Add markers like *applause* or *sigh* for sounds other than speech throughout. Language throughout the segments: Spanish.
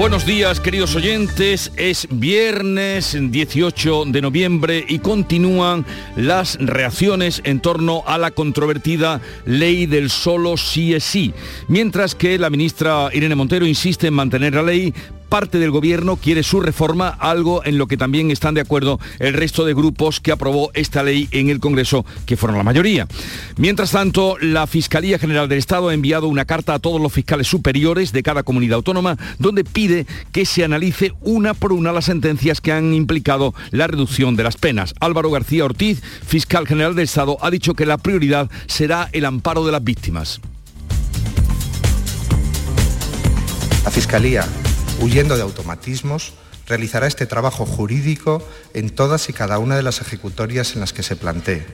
Buenos días queridos oyentes, es viernes 18 de noviembre y continúan las reacciones en torno a la controvertida ley del solo sí es sí, mientras que la ministra Irene Montero insiste en mantener la ley parte del gobierno quiere su reforma, algo en lo que también están de acuerdo el resto de grupos que aprobó esta ley en el Congreso, que fueron la mayoría. Mientras tanto, la Fiscalía General del Estado ha enviado una carta a todos los fiscales superiores de cada comunidad autónoma donde pide que se analice una por una las sentencias que han implicado la reducción de las penas. Álvaro García Ortiz, fiscal general del Estado, ha dicho que la prioridad será el amparo de las víctimas. La Fiscalía huyendo de automatismos, realizará este trabajo jurídico en todas y cada una de las ejecutorias en las que se plantee,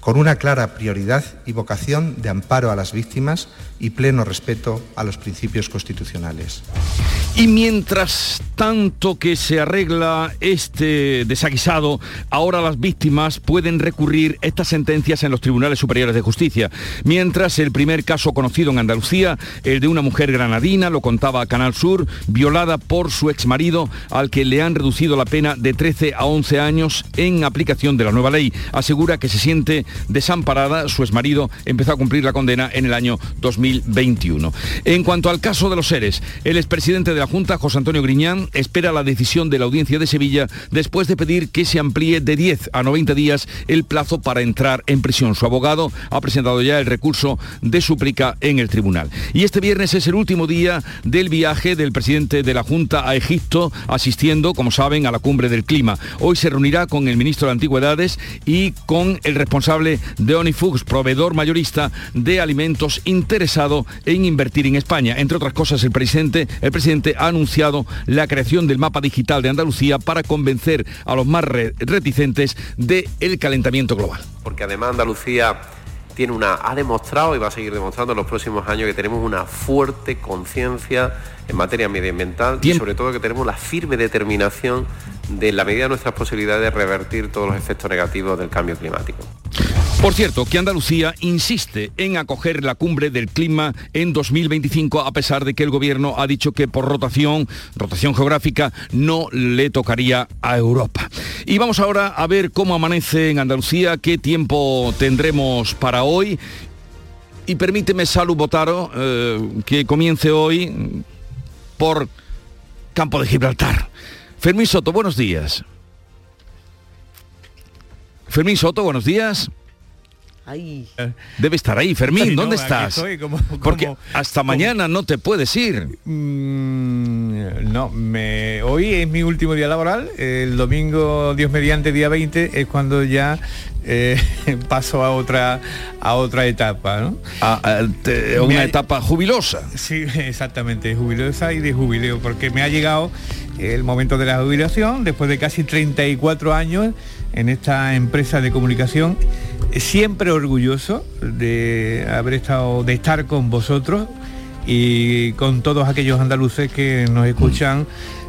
con una clara prioridad y vocación de amparo a las víctimas y pleno respeto a los principios constitucionales. Y mientras tanto que se arregla este desaguisado, ahora las víctimas pueden recurrir estas sentencias en los tribunales superiores de justicia. Mientras el primer caso conocido en Andalucía, el de una mujer granadina, lo contaba Canal Sur, violada por su exmarido, al que le han reducido la pena de 13 a 11 años en aplicación de la nueva ley. Asegura que se siente desamparada. Su exmarido empezó a cumplir la condena en el año 2021. En cuanto al caso de los seres, el expresidente de la Junta, José Antonio Griñán, espera la decisión de la Audiencia de Sevilla después de pedir que se amplíe de 10 a 90 días el plazo para entrar en prisión. Su abogado ha presentado ya el recurso de súplica en el tribunal. Y este viernes es el último día del viaje del presidente de la Junta a Egipto, asistiendo, como saben, a la cumbre del clima. Hoy se reunirá con el ministro de Antigüedades y con el responsable de Onifux, proveedor mayorista de alimentos interesado en invertir en España. Entre otras cosas, el presidente, el presidente ha anunciado la creación del mapa digital de Andalucía para convencer a los más reticentes del el calentamiento global. Porque además Andalucía tiene una, ha demostrado y va a seguir demostrando en los próximos años que tenemos una fuerte conciencia en materia medioambiental y sobre todo que tenemos la firme determinación de la medida de nuestras posibilidades de revertir todos los efectos negativos del cambio climático. Por cierto, que Andalucía insiste en acoger la cumbre del clima en 2025 a pesar de que el gobierno ha dicho que por rotación, rotación geográfica, no le tocaría a Europa. Y vamos ahora a ver cómo amanece en Andalucía, qué tiempo tendremos para hoy. Y permíteme, Salud Botaro, eh, que comience hoy por Campo de Gibraltar. Fermín Soto, buenos días. Fermín Soto, buenos días. Debe estar ahí, Fermín, ¿dónde estás? Porque hasta mañana no te puedes ir. Mm, no, me, hoy es mi último día laboral, el domingo, Dios mediante, día 20, es cuando ya eh, *laughs* paso a otra a otra etapa, ¿no? A, una etapa jubilosa. Sí, *laughs* exactamente, jubilosa y de jubileo, porque me ha llegado el momento de la jubilación después de casi 34 años en esta empresa de comunicación siempre orgulloso de haber estado, de estar con vosotros y con todos aquellos andaluces que nos escuchan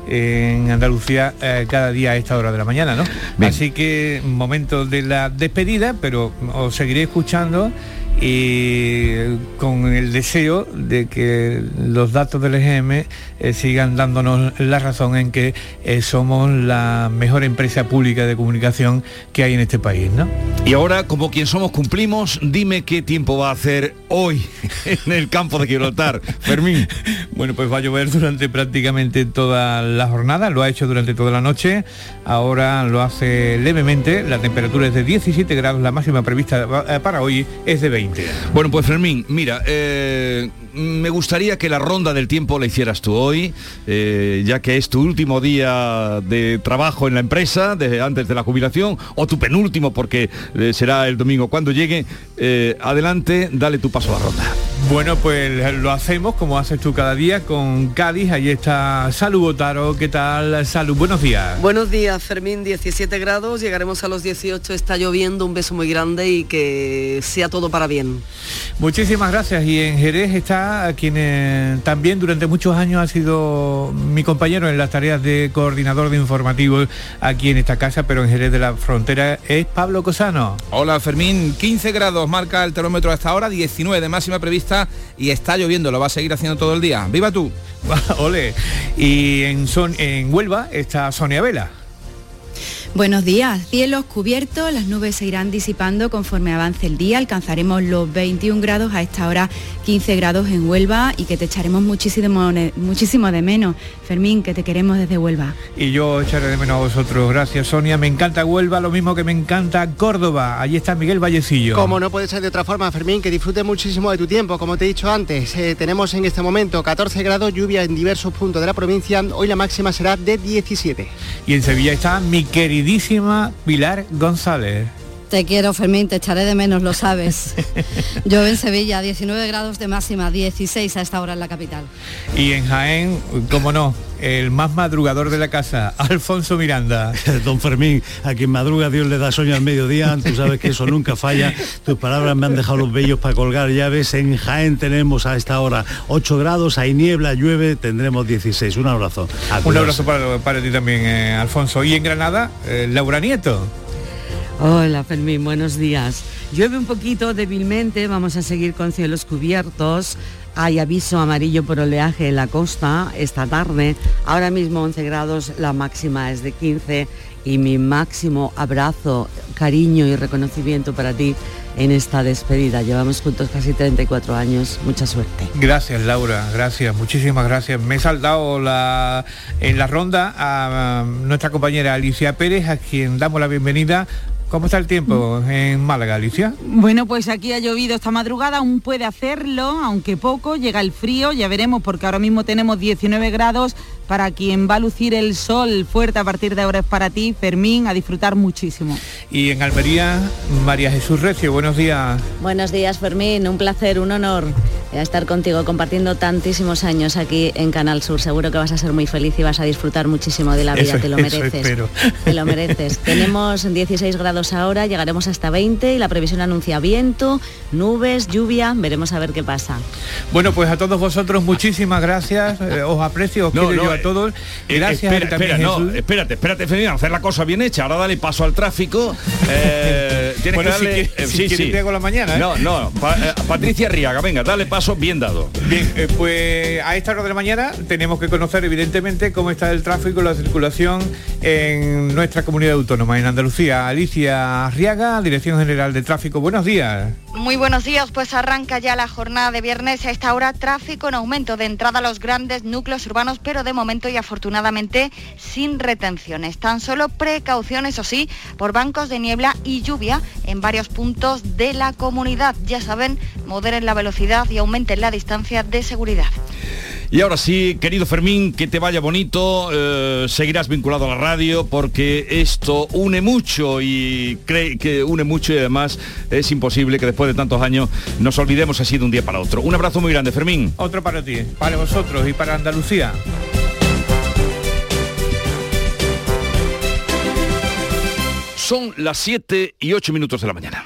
en Andalucía eh, cada día a esta hora de la mañana, ¿no? Así que momento de la despedida, pero os seguiré escuchando y con el deseo de que los datos del EGM eh, sigan dándonos la razón en que eh, somos la mejor empresa pública de comunicación que hay en este país. ¿no? Y ahora, como quien somos cumplimos, dime qué tiempo va a hacer hoy *laughs* en el campo de Gibraltar. Fermín. *laughs* bueno, pues va a llover durante prácticamente toda la jornada, lo ha hecho durante toda la noche, ahora lo hace levemente, la temperatura es de 17 grados, la máxima prevista eh, para hoy es de 20. Bueno, pues Fermín, mira, eh, me gustaría que la ronda del tiempo la hicieras tú hoy, eh, ya que es tu último día de trabajo en la empresa, desde antes de la jubilación, o tu penúltimo, porque eh, será el domingo cuando llegue. adelante, dale tu paso a la ronda. Bueno, pues lo hacemos como haces tú cada día con Cádiz. Ahí está Salud Botaro. ¿Qué tal, Salud? Buenos días. Buenos días, Fermín. 17 grados, llegaremos a los 18. Está lloviendo, un beso muy grande y que sea todo para bien. Muchísimas gracias. Y en Jerez está quien eh, también durante muchos años ha sido mi compañero en las tareas de coordinador de informativos aquí en esta casa, pero en Jerez de la Frontera es Pablo Cosano. Hola, Fermín. 15 grados marca el termómetro hasta ahora, 19 de máxima prevista y está lloviendo, lo va a seguir haciendo todo el día. ¡Viva tú! *laughs* Ole. Y en, son, en Huelva está Sonia Vela. Buenos días, cielos cubiertos, las nubes se irán disipando conforme avance el día, alcanzaremos los 21 grados, a esta hora 15 grados en Huelva y que te echaremos muchísimo, muchísimo de menos. Fermín, que te queremos desde Huelva. Y yo echaré de menos a vosotros, gracias Sonia, me encanta Huelva, lo mismo que me encanta Córdoba, allí está Miguel Vallecillo. Como no puede ser de otra forma, Fermín, que disfrute muchísimo de tu tiempo, como te he dicho antes, eh, tenemos en este momento 14 grados, lluvia en diversos puntos de la provincia, hoy la máxima será de 17. Y en Sevilla está mi queridísima Pilar González. Te quiero, Fermín, te echaré de menos, lo sabes. *laughs* Yo en Sevilla, 19 grados de máxima, 16 a esta hora en la capital. Y en Jaén, cómo no, el más madrugador de la casa, Alfonso Miranda. *laughs* Don Fermín, a quien madruga Dios le da sueño al mediodía, tú sabes que eso nunca falla. Tus palabras me han dejado los bellos para colgar llaves. En Jaén tenemos a esta hora 8 grados, hay niebla, llueve, tendremos 16. Un abrazo. Un abrazo para, ti también, eh, Alfonso. Y en Granada, eh, Laura Nieto. Hola Fermín, buenos días. Llueve un poquito débilmente, vamos a seguir con cielos cubiertos. Hay aviso amarillo por oleaje en la costa esta tarde. Ahora mismo 11 grados, la máxima es de 15 y mi máximo abrazo, cariño y reconocimiento para ti en esta despedida. Llevamos juntos casi 34 años. Mucha suerte. Gracias, Laura. Gracias. Muchísimas gracias. Me he saltado la, en la ronda a nuestra compañera Alicia Pérez, a quien damos la bienvenida ¿Cómo está el tiempo en Málaga, Alicia? Bueno, pues aquí ha llovido esta madrugada, aún puede hacerlo, aunque poco, llega el frío, ya veremos porque ahora mismo tenemos 19 grados, para quien va a lucir el sol fuerte a partir de ahora es para ti, Fermín, a disfrutar muchísimo. Y en Almería, María Jesús Recio, buenos días. Buenos días, Fermín, un placer, un honor estar contigo compartiendo tantísimos años aquí en Canal Sur. Seguro que vas a ser muy feliz y vas a disfrutar muchísimo de la vida, te lo mereces. Te lo mereces. *laughs* Tenemos 16 grados ahora, llegaremos hasta 20 y la previsión anuncia viento, nubes, lluvia, veremos a ver qué pasa. Bueno, pues a todos vosotros muchísimas gracias, *laughs* eh, os aprecio, os quiero yo a todos. Eh, Gracias. Espera, espera, no, espérate, espérate, Fermín, hacer la cosa bien hecha. Ahora dale paso al tráfico. *laughs* Eh, tienes que darle. Si, eh, sí, la mañana. No, no. Patricia Riaga, venga, dale paso bien dado. Bien, pues a esta hora de la mañana tenemos que conocer evidentemente cómo está el tráfico la circulación en nuestra comunidad autónoma, en Andalucía. Alicia Riaga, Dirección General de Tráfico. Buenos días. Muy buenos días, pues arranca ya la jornada de viernes. A esta hora tráfico en aumento de entrada a los grandes núcleos urbanos, pero de momento y afortunadamente sin retenciones. Tan solo precauciones, o sí, por bancos de niebla y lluvia en varios puntos de la comunidad. Ya saben, moderen la velocidad y aumenten la distancia de seguridad. Y ahora sí, querido Fermín, que te vaya bonito, eh, seguirás vinculado a la radio porque esto une mucho y cree que une mucho y además es imposible que después de tantos años nos olvidemos así de un día para otro. Un abrazo muy grande, Fermín. Otro para ti, para vosotros y para Andalucía. Son las 7 y 8 minutos de la mañana.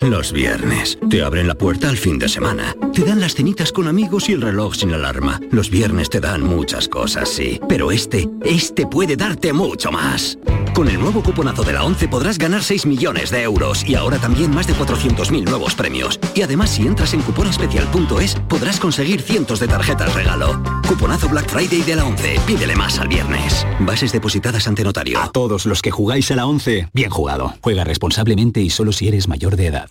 Los viernes. Te abren la puerta al fin de semana. Te dan las cenitas con amigos y el reloj sin alarma. Los viernes te dan muchas cosas, sí. Pero este, este puede darte mucho más. Con el nuevo cuponazo de la 11 podrás ganar 6 millones de euros y ahora también más de 400.000 nuevos premios. Y además si entras en cuponespecial.es podrás conseguir cientos de tarjetas regalo. Cuponazo Black Friday de la 11. Pídele más al viernes. Bases depositadas ante notario. A todos los que jugáis a la 11, bien jugado. Juega responsablemente y solo si eres mayor de edad.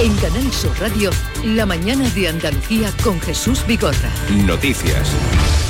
En Canal Sur Radio, la mañana de Andalucía con Jesús Bigorra. Noticias.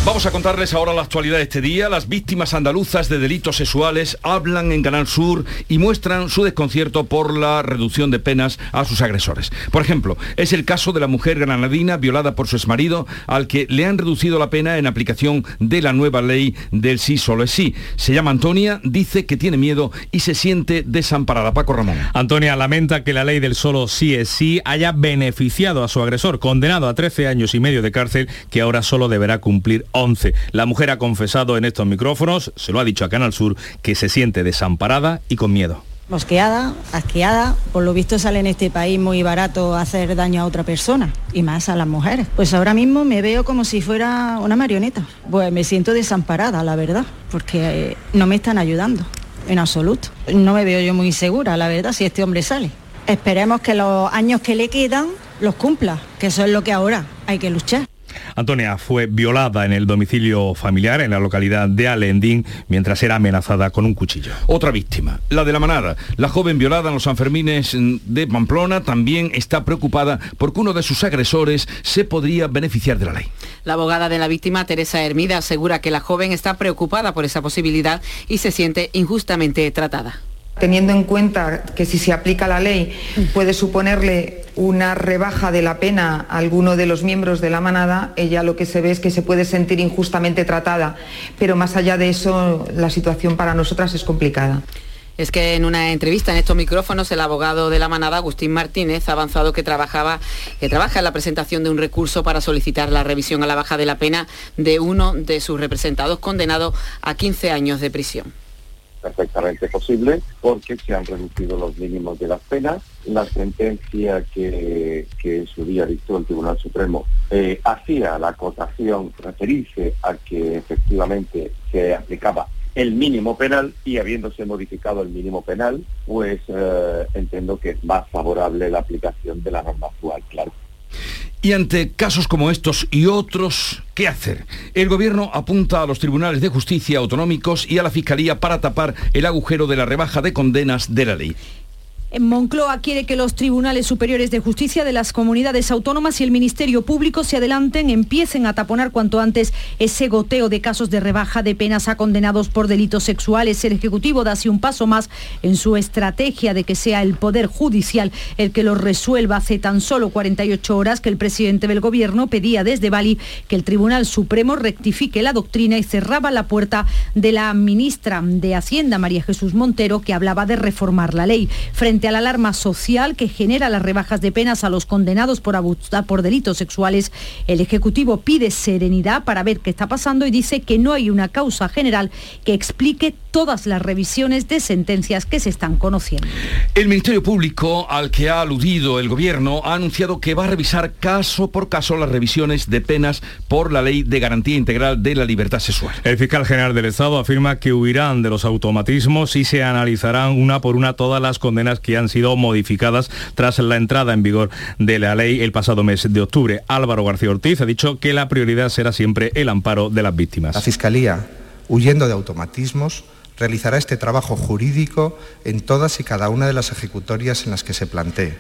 Vamos a contarles ahora la actualidad de este día. Las víctimas andaluzas de delitos sexuales hablan en Canal Sur y muestran su desconcierto por la reducción de penas a sus agresores. Por ejemplo, es el caso de la mujer granadina violada por su exmarido, al que le han reducido la pena en aplicación de la nueva ley del sí solo es sí. Se llama Antonia, dice que tiene miedo y se siente desamparada. Paco Ramón. Antonia lamenta que la ley del solo sí es sí haya beneficiado a su agresor, condenado a 13 años y medio de cárcel, que ahora solo deberá cumplir 11. La mujer ha confesado en estos micrófonos, se lo ha dicho a Canal Sur, que se siente desamparada y con miedo. Mosqueada, asqueada, por lo visto sale en este país muy barato hacer daño a otra persona y más a las mujeres. Pues ahora mismo me veo como si fuera una marioneta. Pues me siento desamparada, la verdad, porque eh, no me están ayudando en absoluto. No me veo yo muy segura, la verdad, si este hombre sale. Esperemos que los años que le quedan los cumpla, que eso es lo que ahora hay que luchar. Antonia fue violada en el domicilio familiar en la localidad de Alendín mientras era amenazada con un cuchillo. Otra víctima, la de la manada. La joven violada en los Sanfermines de Pamplona también está preocupada porque uno de sus agresores se podría beneficiar de la ley. La abogada de la víctima, Teresa Hermida, asegura que la joven está preocupada por esa posibilidad y se siente injustamente tratada teniendo en cuenta que si se aplica la ley puede suponerle una rebaja de la pena a alguno de los miembros de la manada, ella lo que se ve es que se puede sentir injustamente tratada, pero más allá de eso la situación para nosotras es complicada. Es que en una entrevista en estos micrófonos el abogado de la manada, Agustín Martínez, ha avanzado que, trabajaba, que trabaja en la presentación de un recurso para solicitar la revisión a la baja de la pena de uno de sus representados condenado a 15 años de prisión perfectamente posible porque se han reducido los mínimos de las penas. La sentencia que, en su día dictó el Tribunal Supremo eh, hacía la acotación referirse a que efectivamente se aplicaba el mínimo penal y habiéndose modificado el mínimo penal, pues eh, entiendo que es más favorable la aplicación de la norma actual, claro. Y ante casos como estos y otros, ¿qué hacer? El gobierno apunta a los tribunales de justicia autonómicos y a la fiscalía para tapar el agujero de la rebaja de condenas de la ley. Moncloa quiere que los tribunales superiores de justicia de las comunidades autónomas y el Ministerio Público se adelanten, empiecen a taponar cuanto antes ese goteo de casos de rebaja de penas a condenados por delitos sexuales. El Ejecutivo da así un paso más en su estrategia de que sea el Poder Judicial el que lo resuelva. Hace tan solo 48 horas que el presidente del Gobierno pedía desde Bali que el Tribunal Supremo rectifique la doctrina y cerraba la puerta de la ministra de Hacienda, María Jesús Montero, que hablaba de reformar la ley. Frente a la alarma social que genera las rebajas de penas a los condenados por, por delitos sexuales, el Ejecutivo pide serenidad para ver qué está pasando y dice que no hay una causa general que explique todas las revisiones de sentencias que se están conociendo. El Ministerio Público, al que ha aludido el Gobierno, ha anunciado que va a revisar caso por caso las revisiones de penas por la Ley de Garantía Integral de la Libertad Sexual. El fiscal general del Estado afirma que huirán de los automatismos y se analizarán una por una todas las condenas que han sido modificadas tras la entrada en vigor de la ley el pasado mes de octubre. Álvaro García Ortiz ha dicho que la prioridad será siempre el amparo de las víctimas. La Fiscalía, huyendo de automatismos, realizará este trabajo jurídico en todas y cada una de las ejecutorias en las que se plantee,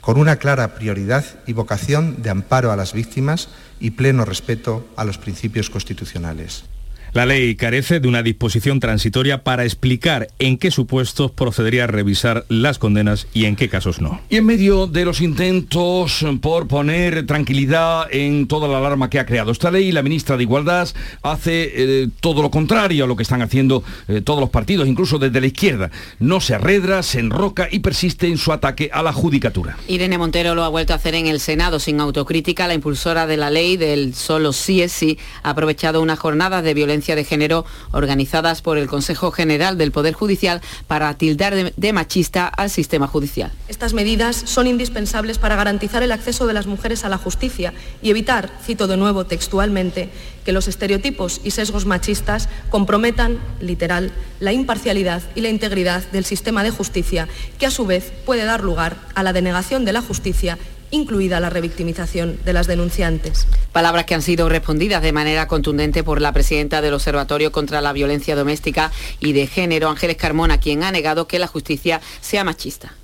con una clara prioridad y vocación de amparo a las víctimas y pleno respeto a los principios constitucionales. La ley carece de una disposición transitoria para explicar en qué supuestos procedería a revisar las condenas y en qué casos no. Y en medio de los intentos por poner tranquilidad en toda la alarma que ha creado esta ley, la ministra de Igualdad hace eh, todo lo contrario a lo que están haciendo eh, todos los partidos, incluso desde la izquierda. No se arredra, se enroca y persiste en su ataque a la judicatura. Irene Montero lo ha vuelto a hacer en el Senado sin autocrítica. La impulsora de la ley del solo sí es sí ha aprovechado una jornada de violencia de género organizadas por el Consejo General del Poder Judicial para tildar de, machista al sistema judicial. Estas medidas son indispensables para garantizar el acceso de las mujeres a la justicia y evitar, cito de nuevo textualmente, que los estereotipos y sesgos machistas comprometan, literal, la imparcialidad y la integridad del sistema de justicia, que a su vez puede dar lugar a la denegación de la justicia incluida la revictimización de las denunciantes. Palabras que han sido respondidas de manera contundente por la presidenta del Observatorio contra la Violencia Doméstica y de Género, Ángeles Carmona, quien ha negado que la justicia sea machista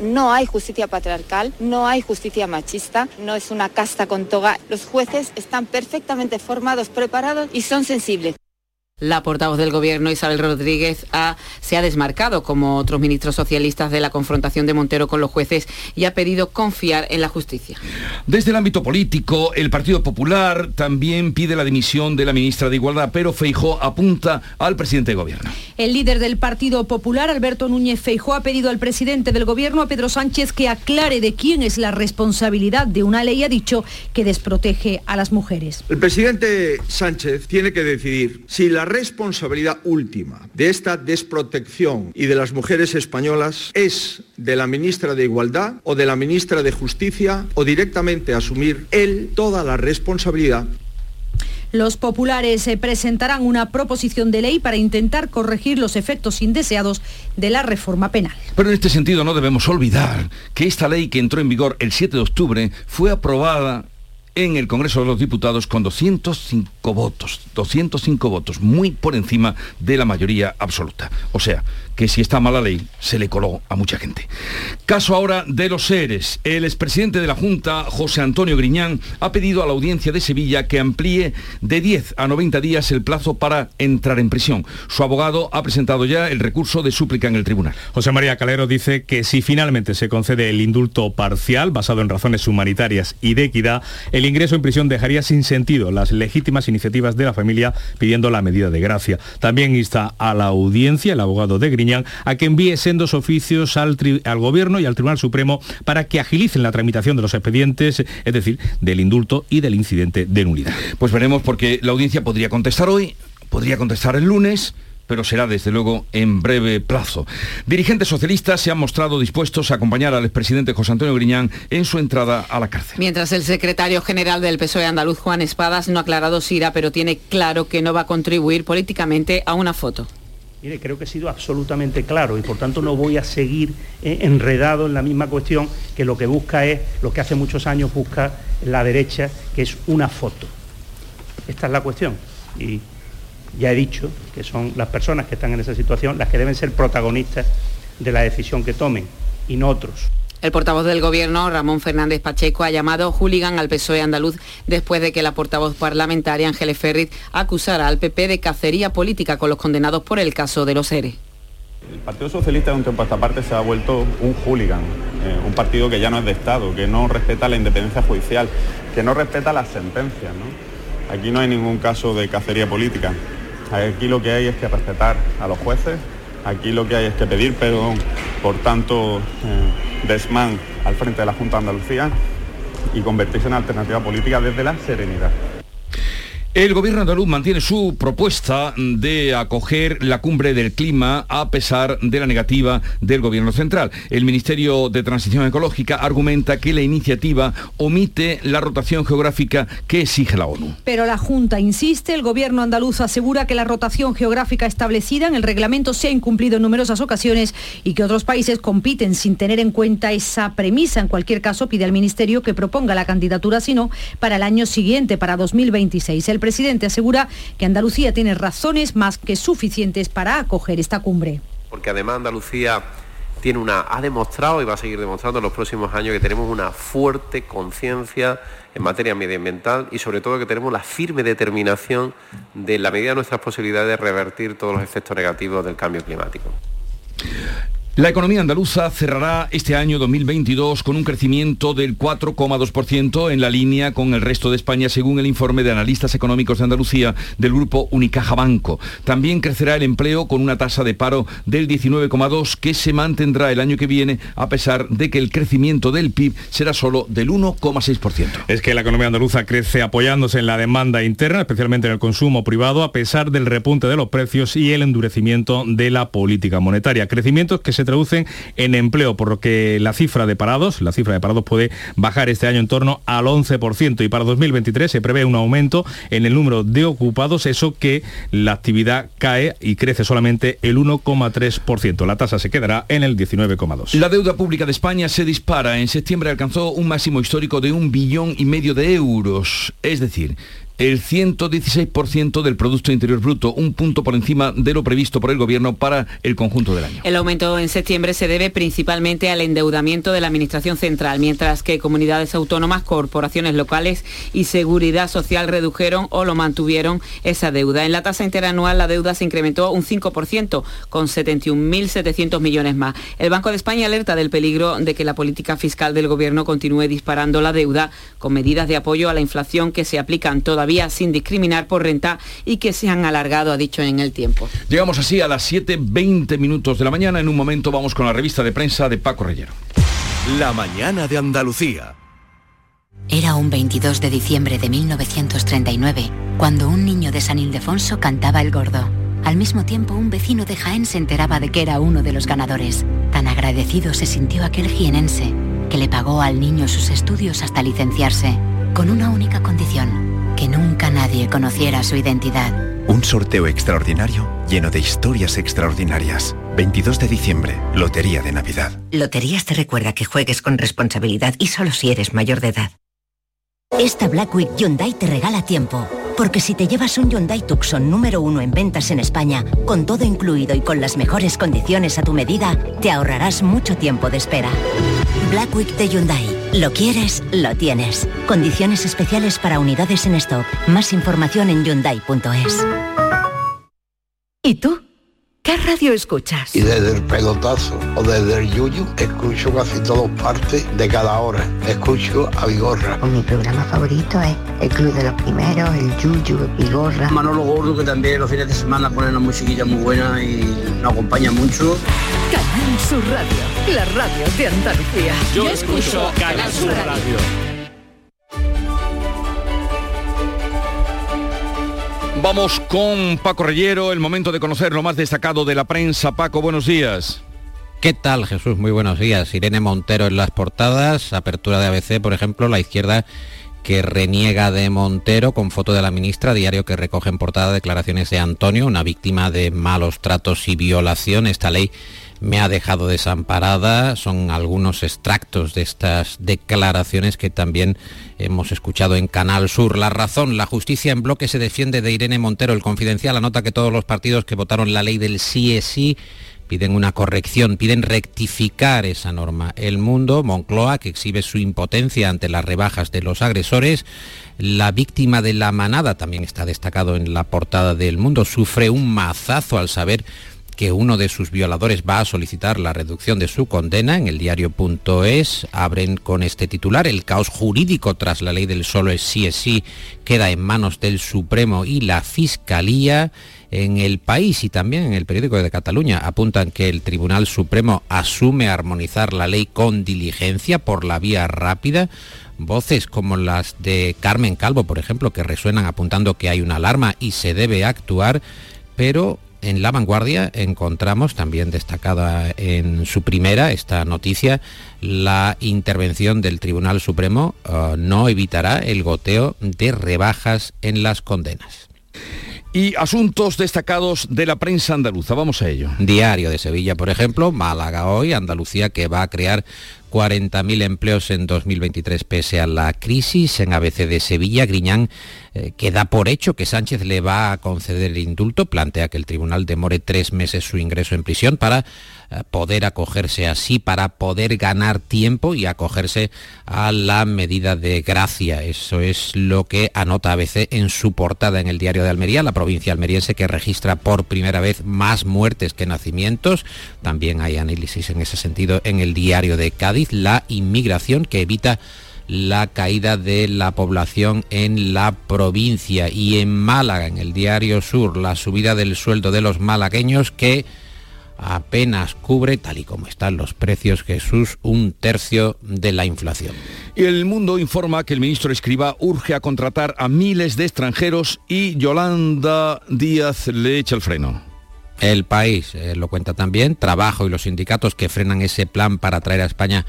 No hay justicia patriarcal, no hay justicia machista, no es una casta con toga. Los jueces están perfectamente formados, preparados y son sensibles. La portavoz del Gobierno, Isabel Rodríguez, se ha desmarcado, como otros ministros socialistas, de la confrontación de Montero con los jueces y ha pedido confiar en la justicia. Desde el ámbito político, el Partido Popular también pide la dimisión de la ministra de Igualdad, pero Feijó apunta al presidente de Gobierno. El líder del Partido Popular, Alberto Núñez Feijó, ha pedido al presidente del Gobierno, a Pedro Sánchez, que aclare de quién es la responsabilidad de una ley, ha dicho, que desprotege a las mujeres. El presidente Sánchez tiene que decidir si la responsabilidad última de esta desprotección y de las mujeres españolas es de la ministra de Igualdad o de la ministra de Justicia o directamente asumir él toda la responsabilidad los populares se presentarán una proposición de ley para intentar corregir los efectos indeseados de la reforma penal. Pero en este sentido no debemos olvidar que esta ley que entró en vigor el 7 de octubre fue aprobada en el Congreso de los Diputados con 205 votos, 205 votos, muy por encima de la mayoría absoluta. O sea, que si está mala ley, se le coló a mucha gente. Caso ahora de los seres. El expresidente de la Junta, José Antonio Griñán, ha pedido a la audiencia de Sevilla que amplíe de 10 a 90 días el plazo para entrar en prisión. Su abogado ha presentado ya el recurso de súplica en el tribunal. José María Calero dice que si finalmente se concede el indulto parcial, basado en razones humanitarias y de equidad, el ingreso en prisión dejaría sin sentido las legítimas iniciativas de la familia pidiendo la medida de gracia. También insta a la audiencia, el abogado de Griñán, a que envíe sendos oficios al, al Gobierno y al Tribunal Supremo para que agilicen la tramitación de los expedientes, es decir, del indulto y del incidente de nulidad. Pues veremos porque la audiencia podría contestar hoy, podría contestar el lunes pero será desde luego en breve plazo. Dirigentes socialistas se han mostrado dispuestos a acompañar al expresidente José Antonio Griñán en su entrada a la cárcel. Mientras el secretario general del PSOE andaluz, Juan Espadas, no ha aclarado si irá, pero tiene claro que no va a contribuir políticamente a una foto. Mire, creo que he sido absolutamente claro y por tanto no voy a seguir eh, enredado en la misma cuestión que lo que busca es, lo que hace muchos años busca la derecha, que es una foto. Esta es la cuestión. Y ya he dicho que son las personas que están en esa situación las que deben ser protagonistas de la decisión que tomen y no otros. El portavoz del Gobierno, Ramón Fernández Pacheco, ha llamado hooligan al PSOE andaluz después de que la portavoz parlamentaria, Ángeles Ferrit, acusara al PP de cacería política con los condenados por el caso de los ERE. El Partido Socialista de un tiempo a esta parte se ha vuelto un hooligan, eh, un partido que ya no es de Estado, que no respeta la independencia judicial, que no respeta las sentencias. Aquí no hay ningún caso de cacería política. Aquí lo que hay es que respetar a los jueces, aquí lo que hay es que pedir perdón por tanto eh, desmán al frente de la Junta de Andalucía y convertirse en alternativa política desde la serenidad. El gobierno andaluz mantiene su propuesta de acoger la cumbre del clima a pesar de la negativa del gobierno central. El Ministerio de Transición Ecológica argumenta que la iniciativa omite la rotación geográfica que exige la ONU. Pero la Junta insiste, el gobierno andaluz asegura que la rotación geográfica establecida en el reglamento se ha incumplido en numerosas ocasiones y que otros países compiten sin tener en cuenta esa premisa. En cualquier caso, pide al Ministerio que proponga la candidatura, si no, para el año siguiente, para 2026. El presidente asegura que Andalucía tiene razones más que suficientes para acoger esta cumbre. Porque además Andalucía tiene una, ha demostrado y va a seguir demostrando en los próximos años que tenemos una fuerte conciencia en materia medioambiental y sobre todo que tenemos la firme determinación de la medida de nuestras posibilidades de revertir todos los efectos negativos del cambio climático. La economía andaluza cerrará este año 2022 con un crecimiento del 4,2% en la línea con el resto de España, según el informe de analistas económicos de Andalucía del grupo Unicaja Banco. También crecerá el empleo con una tasa de paro del 19,2 que se mantendrá el año que viene a pesar de que el crecimiento del PIB será solo del 1,6%. Es que la economía andaluza crece apoyándose en la demanda interna, especialmente en el consumo privado, a pesar del repunte de los precios y el endurecimiento de la política monetaria. Crecimientos que se traducen en empleo, por lo que la cifra de parados, la cifra de parados puede bajar este año en torno al 11% y para 2023 se prevé un aumento en el número de ocupados, eso que la actividad cae y crece solamente el 1,3%. La tasa se quedará en el 19,2%. La deuda pública de España se dispara. En septiembre alcanzó un máximo histórico de un billón y medio de euros. Es decir, el 116% del Producto Interior Bruto, un punto por encima de lo previsto por el Gobierno para el conjunto del año. El aumento en septiembre se debe principalmente al endeudamiento de la Administración Central, mientras que comunidades autónomas, corporaciones locales y seguridad social redujeron o lo mantuvieron esa deuda. En la tasa interanual la deuda se incrementó un 5%, con 71.700 millones más. El Banco de España alerta del peligro de que la política fiscal del Gobierno continúe disparando la deuda con medidas de apoyo a la inflación que se aplican todavía sin discriminar por renta y que se han alargado, ha dicho, en el tiempo. Llegamos así a las 7.20 minutos de la mañana. En un momento vamos con la revista de prensa de Paco Reyero. La mañana de Andalucía. Era un 22 de diciembre de 1939 cuando un niño de San Ildefonso cantaba el gordo. Al mismo tiempo, un vecino de Jaén se enteraba de que era uno de los ganadores. Tan agradecido se sintió aquel jienense, que le pagó al niño sus estudios hasta licenciarse, con una única condición, que nunca nadie conociera su identidad. Un sorteo extraordinario lleno de historias extraordinarias. 22 de diciembre, Lotería de Navidad. Loterías te recuerda que juegues con responsabilidad y solo si eres mayor de edad. Esta Black Week Hyundai te regala tiempo. Porque si te llevas un Hyundai Tucson número uno en ventas en España, con todo incluido y con las mejores condiciones a tu medida, te ahorrarás mucho tiempo de espera. Black Week de Hyundai. Lo quieres, lo tienes. Condiciones especiales para unidades en stock. Más información en hyundai.es. ¿Y tú? ¿Qué radio escuchas? Y desde el pelotazo o desde el yuyu, escucho casi todas partes de cada hora. Escucho a Vigorra. Mi programa favorito es El Club de los Primeros, el yuyu, Vigorra. Manolo Gordo, que también los fines de semana pone una musiquilla muy buena y nos acompaña mucho. Canal Sur Radio, la radio de Andalucía. Yo, escucho Canal Sur Radio. Vamos con Paco Reyero, el momento de conocer lo más destacado de la prensa. Paco, buenos días. ¿Qué tal, Jesús? Muy buenos días. Irene Montero en las portadas, apertura de ABC, por ejemplo, la izquierda que reniega de Montero con foto de la ministra, diario que recoge en portada declaraciones de Antonio, una víctima de malos tratos y violación. Esta ley me ha dejado desamparada. Son algunos extractos de estas declaraciones que también hemos escuchado en Canal Sur. La razón, la justicia en bloque se defiende de Irene Montero. El confidencial anota que todos los partidos que votaron la ley del sí es sí piden una corrección, piden rectificar esa norma. El mundo, Moncloa, que exhibe su impotencia ante las rebajas de los agresores, la víctima de la manada, también está destacado en la portada del mundo, sufre un mazazo al saber que uno de sus violadores va a solicitar la reducción de su condena. En el diario.es abren con este titular. El caos jurídico tras la ley del solo es sí es sí queda en manos del Supremo y la Fiscalía. En el país y también en el periódico de Cataluña apuntan que el Tribunal Supremo asume armonizar la ley con diligencia por la vía rápida. Voces como las de Carmen Calvo, por ejemplo, que resuenan apuntando que hay una alarma y se debe actuar, pero en la vanguardia encontramos también destacada en su primera esta noticia la intervención del Tribunal Supremo uh, no evitará el goteo de rebajas en las condenas. Y asuntos destacados de la prensa andaluza, vamos a ello. Diario de Sevilla, por ejemplo, Málaga hoy, Andalucía que va a crear 40.000 empleos en 2023 pese a la crisis. En ABC de Sevilla, Griñán eh, que da por hecho que Sánchez le va a conceder el indulto, plantea que el tribunal demore tres meses su ingreso en prisión para poder acogerse así, para poder ganar tiempo y acogerse a la medida de gracia. Eso es lo que anota ABC en su portada en el diario de Almería, la provincia almeriense que registra por primera vez más muertes que nacimientos. También hay análisis en ese sentido en el diario de Cádiz, la inmigración que evita la caída de la población en la provincia y en Málaga, en el diario Sur, la subida del sueldo de los malagueños que apenas cubre, tal y como están los precios, Jesús, un tercio de la inflación. Y el mundo informa que el ministro Escriba urge a contratar a miles de extranjeros y Yolanda Díaz le echa el freno. El país eh, lo cuenta también, trabajo y los sindicatos que frenan ese plan para traer a España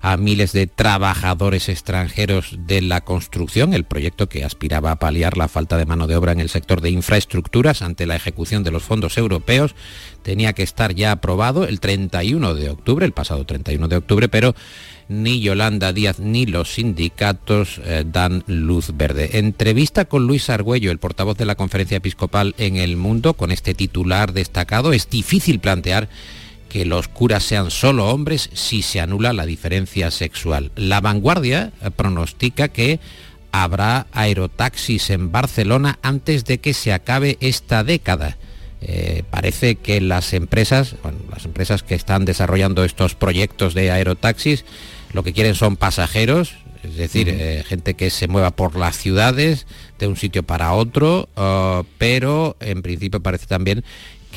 a miles de trabajadores extranjeros de la construcción, el proyecto que aspiraba a paliar la falta de mano de obra en el sector de infraestructuras ante la ejecución de los fondos europeos. Tenía que estar ya aprobado el 31 de octubre, el pasado 31 de octubre, pero ni Yolanda Díaz ni los sindicatos eh, dan luz verde. Entrevista con Luis Argüello, el portavoz de la Conferencia Episcopal en el Mundo, con este titular destacado. Es difícil plantear que los curas sean solo hombres si se anula la diferencia sexual. La vanguardia eh, pronostica que habrá aerotaxis en Barcelona antes de que se acabe esta década. Eh, parece que las empresas, las empresas que están desarrollando estos proyectos de aerotaxis, lo que quieren son pasajeros, es decir, eh, gente que se mueva por las ciudades de un sitio para otro, uh, pero en principio parece también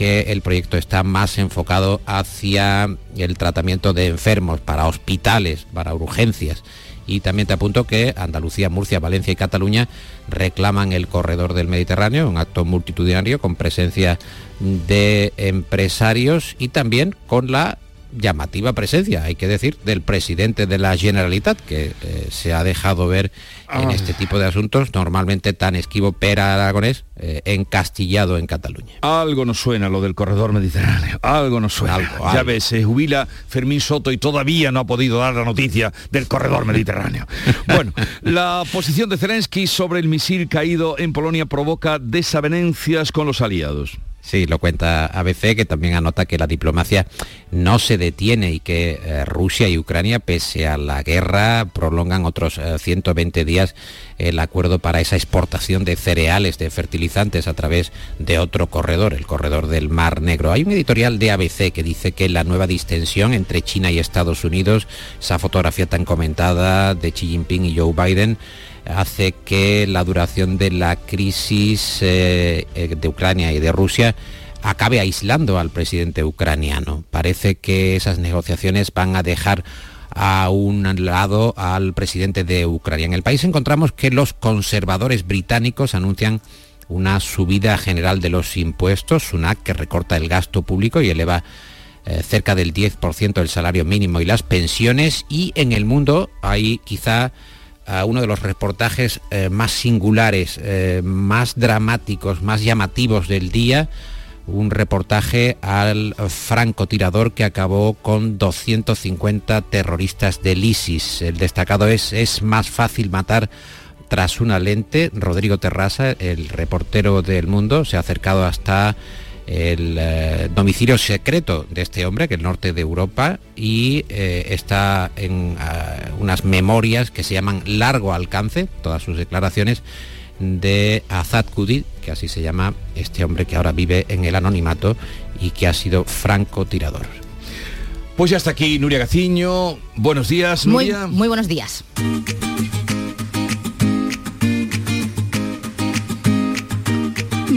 que el proyecto está más enfocado hacia el tratamiento de enfermos, para hospitales, para urgencias. Y también te apunto que Andalucía, Murcia, Valencia y Cataluña reclaman el corredor del Mediterráneo, un acto multitudinario con presencia de empresarios y también con la llamativa presencia, hay que decir, del presidente de la Generalitat, que eh, se ha dejado ver en Ah. este tipo de asuntos, normalmente tan esquivo Pera Aragonés, eh, encastillado en Cataluña. Algo nos suena lo del corredor mediterráneo, algo nos suena. Algo, Ya algo. ves, se jubila Fermín Soto y todavía no ha podido dar la noticia del corredor mediterráneo. *laughs* Bueno, la posición de Zelensky sobre el misil caído en Polonia provoca desavenencias con los aliados. Sí, lo cuenta ABC, que también anota que la diplomacia no se detiene y que eh, Rusia y Ucrania, pese a la guerra, prolongan otros eh, 120 días el acuerdo para esa exportación de cereales, de fertilizantes a través de otro corredor, el corredor del Mar Negro. Hay un editorial de ABC que dice que la nueva distensión entre China y Estados Unidos, esa fotografía tan comentada de Xi Jinping y Joe Biden, hace que la duración de la crisis eh, eh, de Ucrania y de Rusia acabe aislando al presidente ucraniano. Parece que esas negociaciones van a dejar a un lado al presidente de Ucrania. En el país encontramos que los conservadores británicos anuncian una subida general de los impuestos, SUNAC que recorta el gasto público y eleva eh, cerca del 10% el salario mínimo y las pensiones y en el mundo hay quizá a uno de los reportajes eh, más singulares, eh, más dramáticos, más llamativos del día, un reportaje al francotirador que acabó con 250 terroristas del ISIS. El destacado es, es más fácil matar tras una lente. Rodrigo Terrasa, el reportero del mundo, se ha acercado hasta el eh, domicilio secreto de este hombre, que es el norte de Europa, y eh, está en eh, unas memorias que se llaman Largo Alcance, todas sus declaraciones, de Azad Kudid, que así se llama este hombre que ahora vive en el anonimato y que ha sido francotirador. Pues ya está aquí Nuria Gaciño. Buenos días, Muy, Nuria. muy buenos días.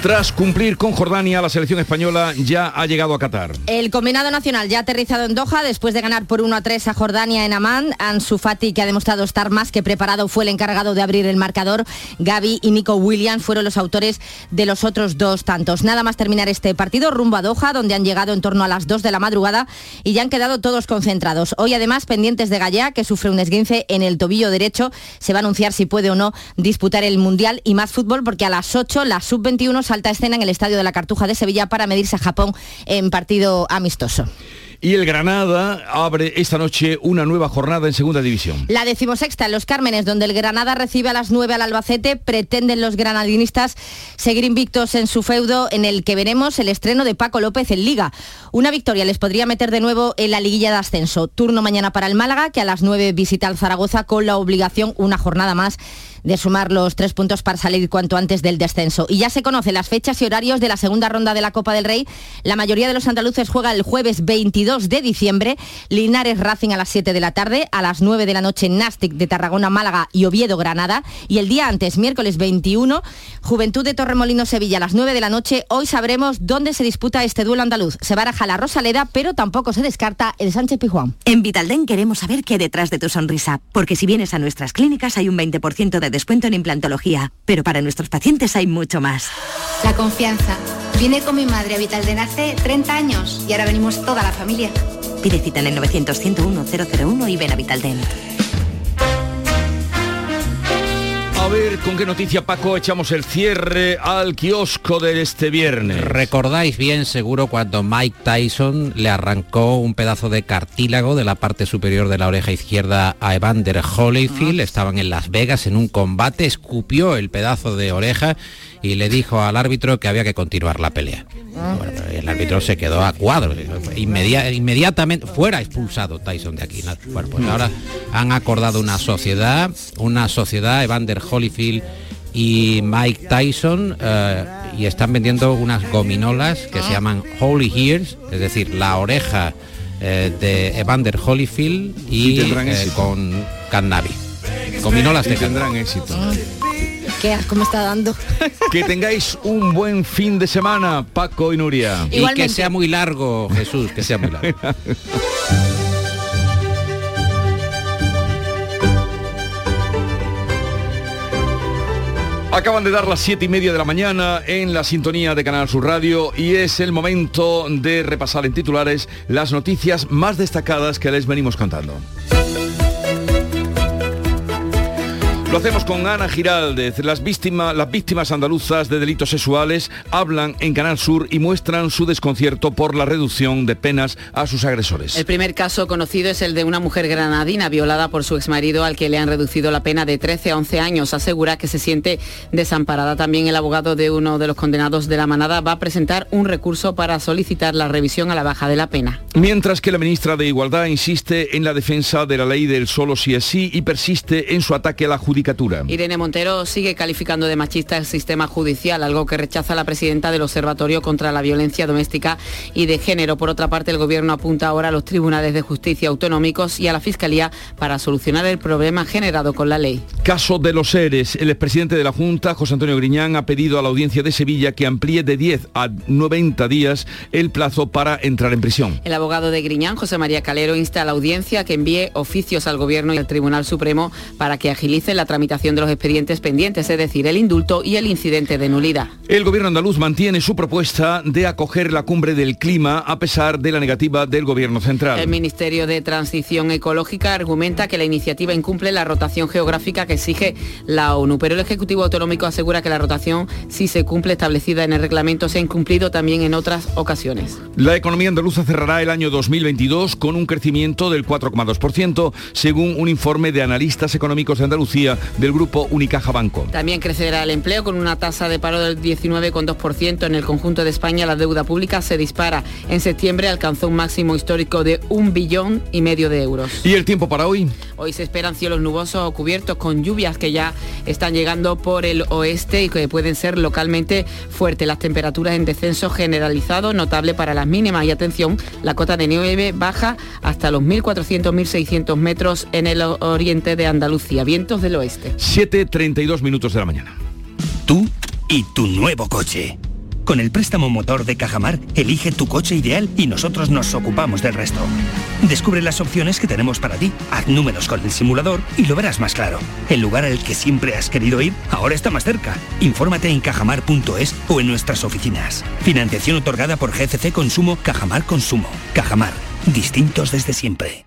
Tras cumplir con Jordania, la selección española ya ha llegado a Qatar. El combinado nacional ya ha aterrizado en Doha después de ganar por 1 a 3 a Jordania en Amán. Ansu Fati, que ha demostrado estar más que preparado, fue el encargado de abrir el marcador. Gaby y Nico Williams fueron los autores de los otros dos tantos. Nada más terminar este partido, rumbo a Doha, donde han llegado en torno a las 2 de la madrugada y ya han quedado todos concentrados. Hoy además pendientes de Gallá, que sufre un esguince en el tobillo derecho. Se va a anunciar si puede o no disputar el Mundial y más fútbol porque a las 8 la sub-21 salta a escena en el Estadio de la Cartuja de Sevilla para medirse a Japón en partido amistoso. Y el Granada abre esta noche una nueva jornada en Segunda División. La decimosexta en Los Cármenes, donde el Granada recibe a las 9 al Albacete, pretenden los granadinistas seguir invictos en su feudo en el que veremos el estreno de Paco López en Liga. Una victoria les podría meter de nuevo en la liguilla de ascenso. Turno mañana para el Málaga, que a las 9 visita al Zaragoza con la obligación, una jornada más, de sumar los tres puntos para salir cuanto antes del descenso. Y ya se conocen las fechas y horarios de la segunda ronda de la Copa del Rey. La mayoría de los andaluces juega el jueves 22 de diciembre. Linares Racing a las 7 de la tarde, a las 9 de la noche Nastic de Tarragona, Málaga y Oviedo Granada. Y el día antes, miércoles 21, Juventud de Torremolino Sevilla a las 9 de la noche. Hoy sabremos dónde se disputa este duelo andaluz. Se baraja la Rosaleda, pero tampoco se descarta el Sánchez Pijuán. En Vitalden queremos saber qué detrás de tu sonrisa, porque si vienes a nuestras clínicas hay un 20% de de descuento en implantología, pero para nuestros pacientes hay mucho más. La confianza. Vine con mi madre a Vitalden hace 30 años y ahora venimos toda la familia. Pide cita en el 900 101 001 y ven a Vitaldent. A ver, ¿con qué noticia, Paco, echamos el cierre al kiosco de este viernes? Recordáis bien seguro cuando Mike Tyson le arrancó un pedazo de cartílago de la parte superior de la oreja izquierda a Evander Holyfield. Estaban en Las Vegas en un combate, escupió el pedazo de oreja y le dijo al árbitro que había que continuar la pelea. Bueno, el árbitro se quedó a cuadro. Inmedia- inmediatamente fuera expulsado Tyson de aquí. Bueno, pues ahora han acordado una sociedad, una sociedad, Evander Holyfield y Mike Tyson, eh, y están vendiendo unas gominolas que se llaman Holy Ears, es decir, la oreja eh, de Evander Holyfield y, eh, con cannabis. Gominolas de tendrán éxito. ¿Qué asco me está dando? Que tengáis un buen fin de semana, Paco y Nuria. Y que sea muy largo, Jesús, que sea muy largo. Acaban de dar las siete y media de la mañana en la sintonía de Canal Sur Radio y es el momento de repasar en titulares las noticias más destacadas que les venimos contando. Lo hacemos con Ana Giraldez. Las, víctimas, las víctimas andaluzas de delitos sexuales hablan en Canal Sur y muestran su desconcierto por la reducción de penas a sus agresores. El primer caso conocido es el de una mujer granadina violada por su exmarido al que le han reducido la pena de 13 a 11 años. Asegura que se siente desamparada. También el abogado de uno de los condenados de la manada va a presentar un recurso para solicitar la revisión a la baja de la pena. Mientras que la ministra de Igualdad insiste en la defensa de la ley del solo sí es sí y persiste en su ataque a la judicatura. Irene Montero sigue calificando de machista el sistema judicial, algo que rechaza la presidenta del Observatorio contra la Violencia Doméstica y de Género. Por otra parte, el Gobierno apunta ahora a los tribunales de justicia autonómicos y a la Fiscalía para solucionar el problema generado con la ley. Caso de los seres. El expresidente de la Junta, José Antonio Griñán, ha pedido a la audiencia de Sevilla que amplíe de 10 a 90 días el plazo para entrar en prisión. El abogado de Griñán, José María Calero, insta a la audiencia que envíe oficios al Gobierno y al Tribunal Supremo para que agilice la tramitación de los expedientes pendientes, es decir, el indulto y el incidente de nulidad. El gobierno andaluz mantiene su propuesta de acoger la cumbre del clima a pesar de la negativa del gobierno central. El Ministerio de Transición Ecológica argumenta que la iniciativa incumple la rotación geográfica que exige la ONU, pero el Ejecutivo Autonómico asegura que la rotación, si se cumple establecida en el reglamento, se ha incumplido también en otras ocasiones. La economía andaluza cerrará el año 2022 con un crecimiento del 4,2%, según un informe de analistas económicos de Andalucía del grupo Unicaja Banco. También crecerá el empleo con una tasa de paro del 19,2%. En el conjunto de España la deuda pública se dispara. En septiembre alcanzó un máximo histórico de un billón y medio de euros. ¿Y el tiempo para hoy? Hoy se esperan cielos nubosos o cubiertos con lluvias que ya están llegando por el oeste y que pueden ser localmente fuertes. Las temperaturas en descenso generalizado, notable para las mínimas. Y atención, la cota de nieve baja hasta los 1.400-1.600 metros en el oriente de Andalucía. Vientos del oeste. 7.32 minutos de la mañana. Tú y tu nuevo coche. Con el préstamo motor de Cajamar, elige tu coche ideal y nosotros nos ocupamos del resto. Descubre las opciones que tenemos para ti. Haz números con el simulador y lo verás más claro. El lugar al que siempre has querido ir ahora está más cerca. Infórmate en cajamar.es o en nuestras oficinas. Financiación otorgada por GCC Consumo Cajamar Consumo. Cajamar. Distintos desde siempre.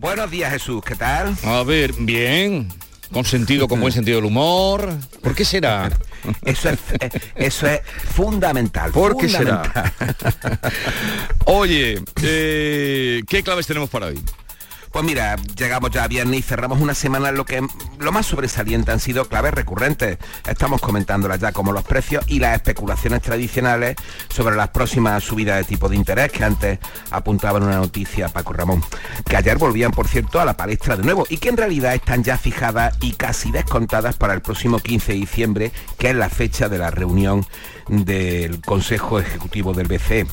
Buenos días Jesús, ¿qué tal? A ver, bien. Con sentido, con buen sentido del humor. ¿Por qué será? *laughs* Eso es, eh, eso es fundamental. ¿Por qué será? *laughs* Oye, eh, ¿qué claves tenemos para hoy? Pues mira, llegamos ya a viernes y cerramos una semana en lo que lo más sobresaliente han sido claves recurrentes. Estamos comentándolas ya como los precios y las especulaciones tradicionales sobre las próximas subidas de tipo de interés que antes apuntaban una noticia Paco Ramón. Que ayer volvían, por cierto, a la palestra de nuevo y que en realidad están ya fijadas y casi descontadas para el próximo 15 de diciembre, que es la fecha de la reunión del Consejo Ejecutivo del BCE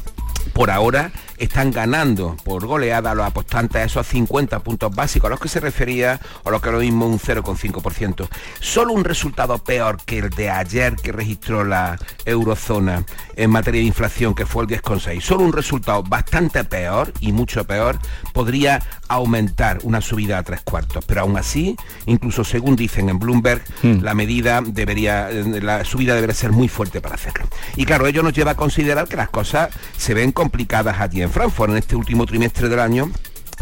por ahora están ganando por goleada los apostantes a esos 50 puntos básicos a los que se refería o lo que lo mismo un 0,5%. Solo un resultado peor que el de ayer que registró la eurozona en materia de inflación que fue el 10,6. Solo un resultado bastante peor y mucho peor podría aumentar una subida a tres cuartos. Pero aún así, incluso según dicen en Bloomberg, hmm. la medida debería, la subida debería ser muy fuerte para hacerlo. Y claro, ello nos lleva a considerar que las cosas se ven complicadas allí en Frankfurt en este último trimestre del año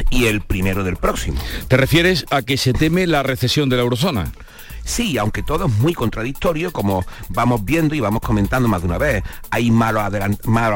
y el primero del próximo. ¿Te refieres a que se teme la recesión de la eurozona? Sí, aunque todo es muy contradictorio, como vamos viendo y vamos comentando más de una vez. Hay malos,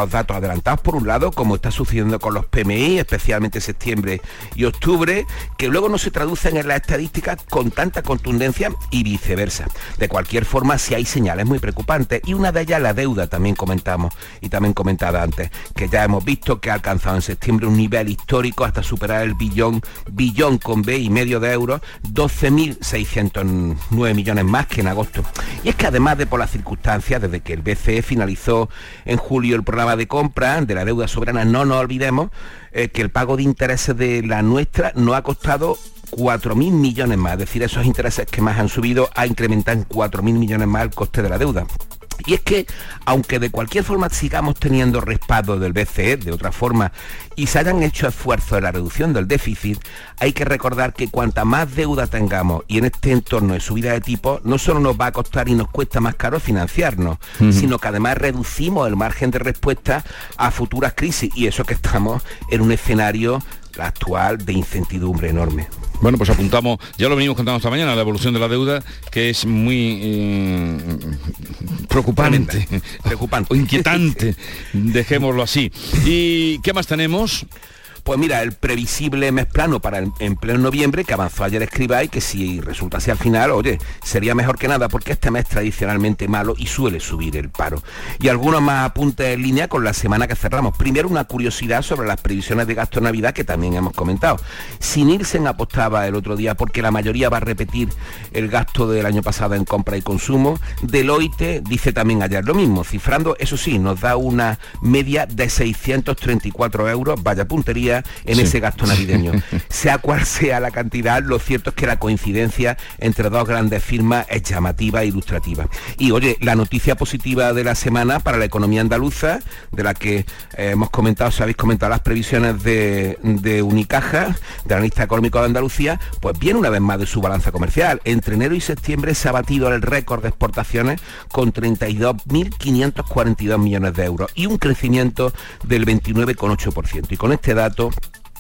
datos adelantados por un lado, como está sucediendo con los PMI, especialmente septiembre y octubre, que luego no se traducen en las estadísticas con tanta contundencia y viceversa. De cualquier forma, sí hay señales muy preocupantes y una de ellas la deuda también comentamos y también comentada antes, que ya hemos visto que ha alcanzado en septiembre un nivel histórico hasta superar el billón, billón con B y medio de euros, 12.600 9 millones más que en agosto. Y es que además de por las circunstancias, desde que el BCE finalizó en julio el programa de compra de la deuda soberana, no nos olvidemos eh, que el pago de intereses de la nuestra no ha costado 4.000 millones más, es decir, esos intereses que más han subido ha incrementado en 4.000 millones más el coste de la deuda. Y es que, aunque de cualquier forma sigamos teniendo respaldo del BCE, de otra forma, y se hayan hecho esfuerzos en la reducción del déficit, hay que recordar que cuanta más deuda tengamos y en este entorno de subida de tipo, no solo nos va a costar y nos cuesta más caro financiarnos, sino que además reducimos el margen de respuesta a futuras crisis. Y eso que estamos en un escenario actual de incertidumbre enorme. Bueno, pues apuntamos, ya lo venimos contando esta mañana, la evolución de la deuda, que es muy eh, preocupante, preocupante, *laughs* o inquietante, dejémoslo así. ¿Y qué más tenemos? Pues mira, el previsible mes plano para el empleo en noviembre, que avanzó ayer escriba y que si resultase al final, oye, sería mejor que nada porque este mes tradicionalmente malo y suele subir el paro. Y algunos más apuntes en línea con la semana que cerramos. Primero una curiosidad sobre las previsiones de gasto Navidad que también hemos comentado. Si Nielsen apostaba el otro día porque la mayoría va a repetir el gasto del año pasado en compra y consumo, Deloitte dice también ayer lo mismo, cifrando, eso sí, nos da una media de 634 euros, vaya puntería en ese gasto navideño. *laughs* sea cual sea la cantidad, lo cierto es que la coincidencia entre dos grandes firmas es llamativa e ilustrativa. Y oye, la noticia positiva de la semana para la economía andaluza, de la que eh, hemos comentado, si habéis comentado las previsiones de, de Unicaja, de la lista económico de Andalucía, pues viene una vez más de su balanza comercial. Entre enero y septiembre se ha batido el récord de exportaciones con 32.542 millones de euros y un crecimiento del 29,8%. Y con este dato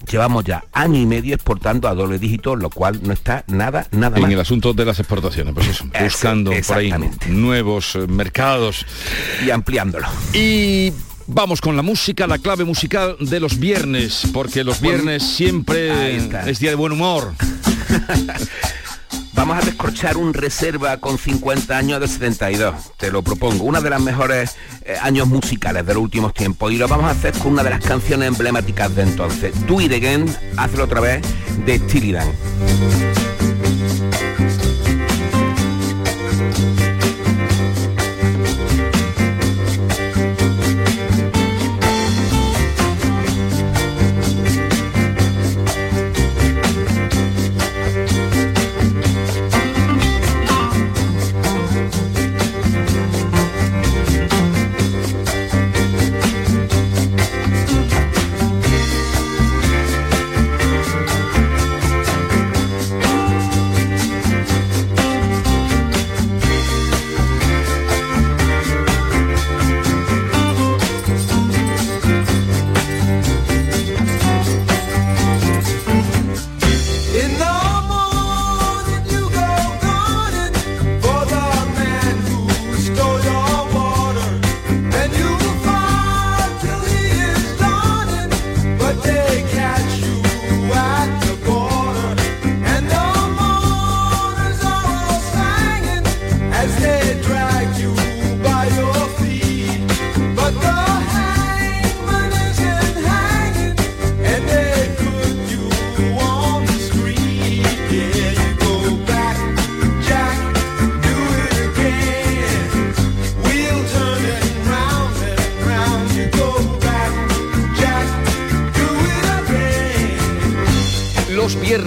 llevamos ya año y medio exportando a doble dígito, lo cual no está nada, nada En el asunto de las exportaciones, pues eso, buscando por ahí nuevos eh, mercados. Y ampliándolo. Y Vamos con la música, la clave musical de los viernes, porque los viernes siempre es día de buen humor. *laughs* Vamos a descorchar un reserva con 50 años de 72. Te lo propongo. Una de las mejores eh, años musicales de los últimos tiempos. Y lo vamos a hacer con una de las canciones emblemáticas de entonces. Do It Again, hazlo otra vez, de Tilidan. Los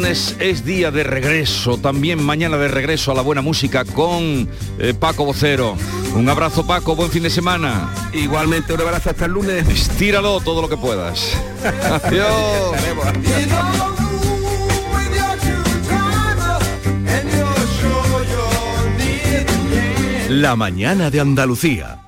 viernes es día de regreso, también mañana de regreso a la buena música con eh, Paco Vocero. Un abrazo Paco, buen fin de semana. Igualmente un abrazo hasta el lunes. Estíralo todo lo que puedas. Adiós. La mañana de Andalucía.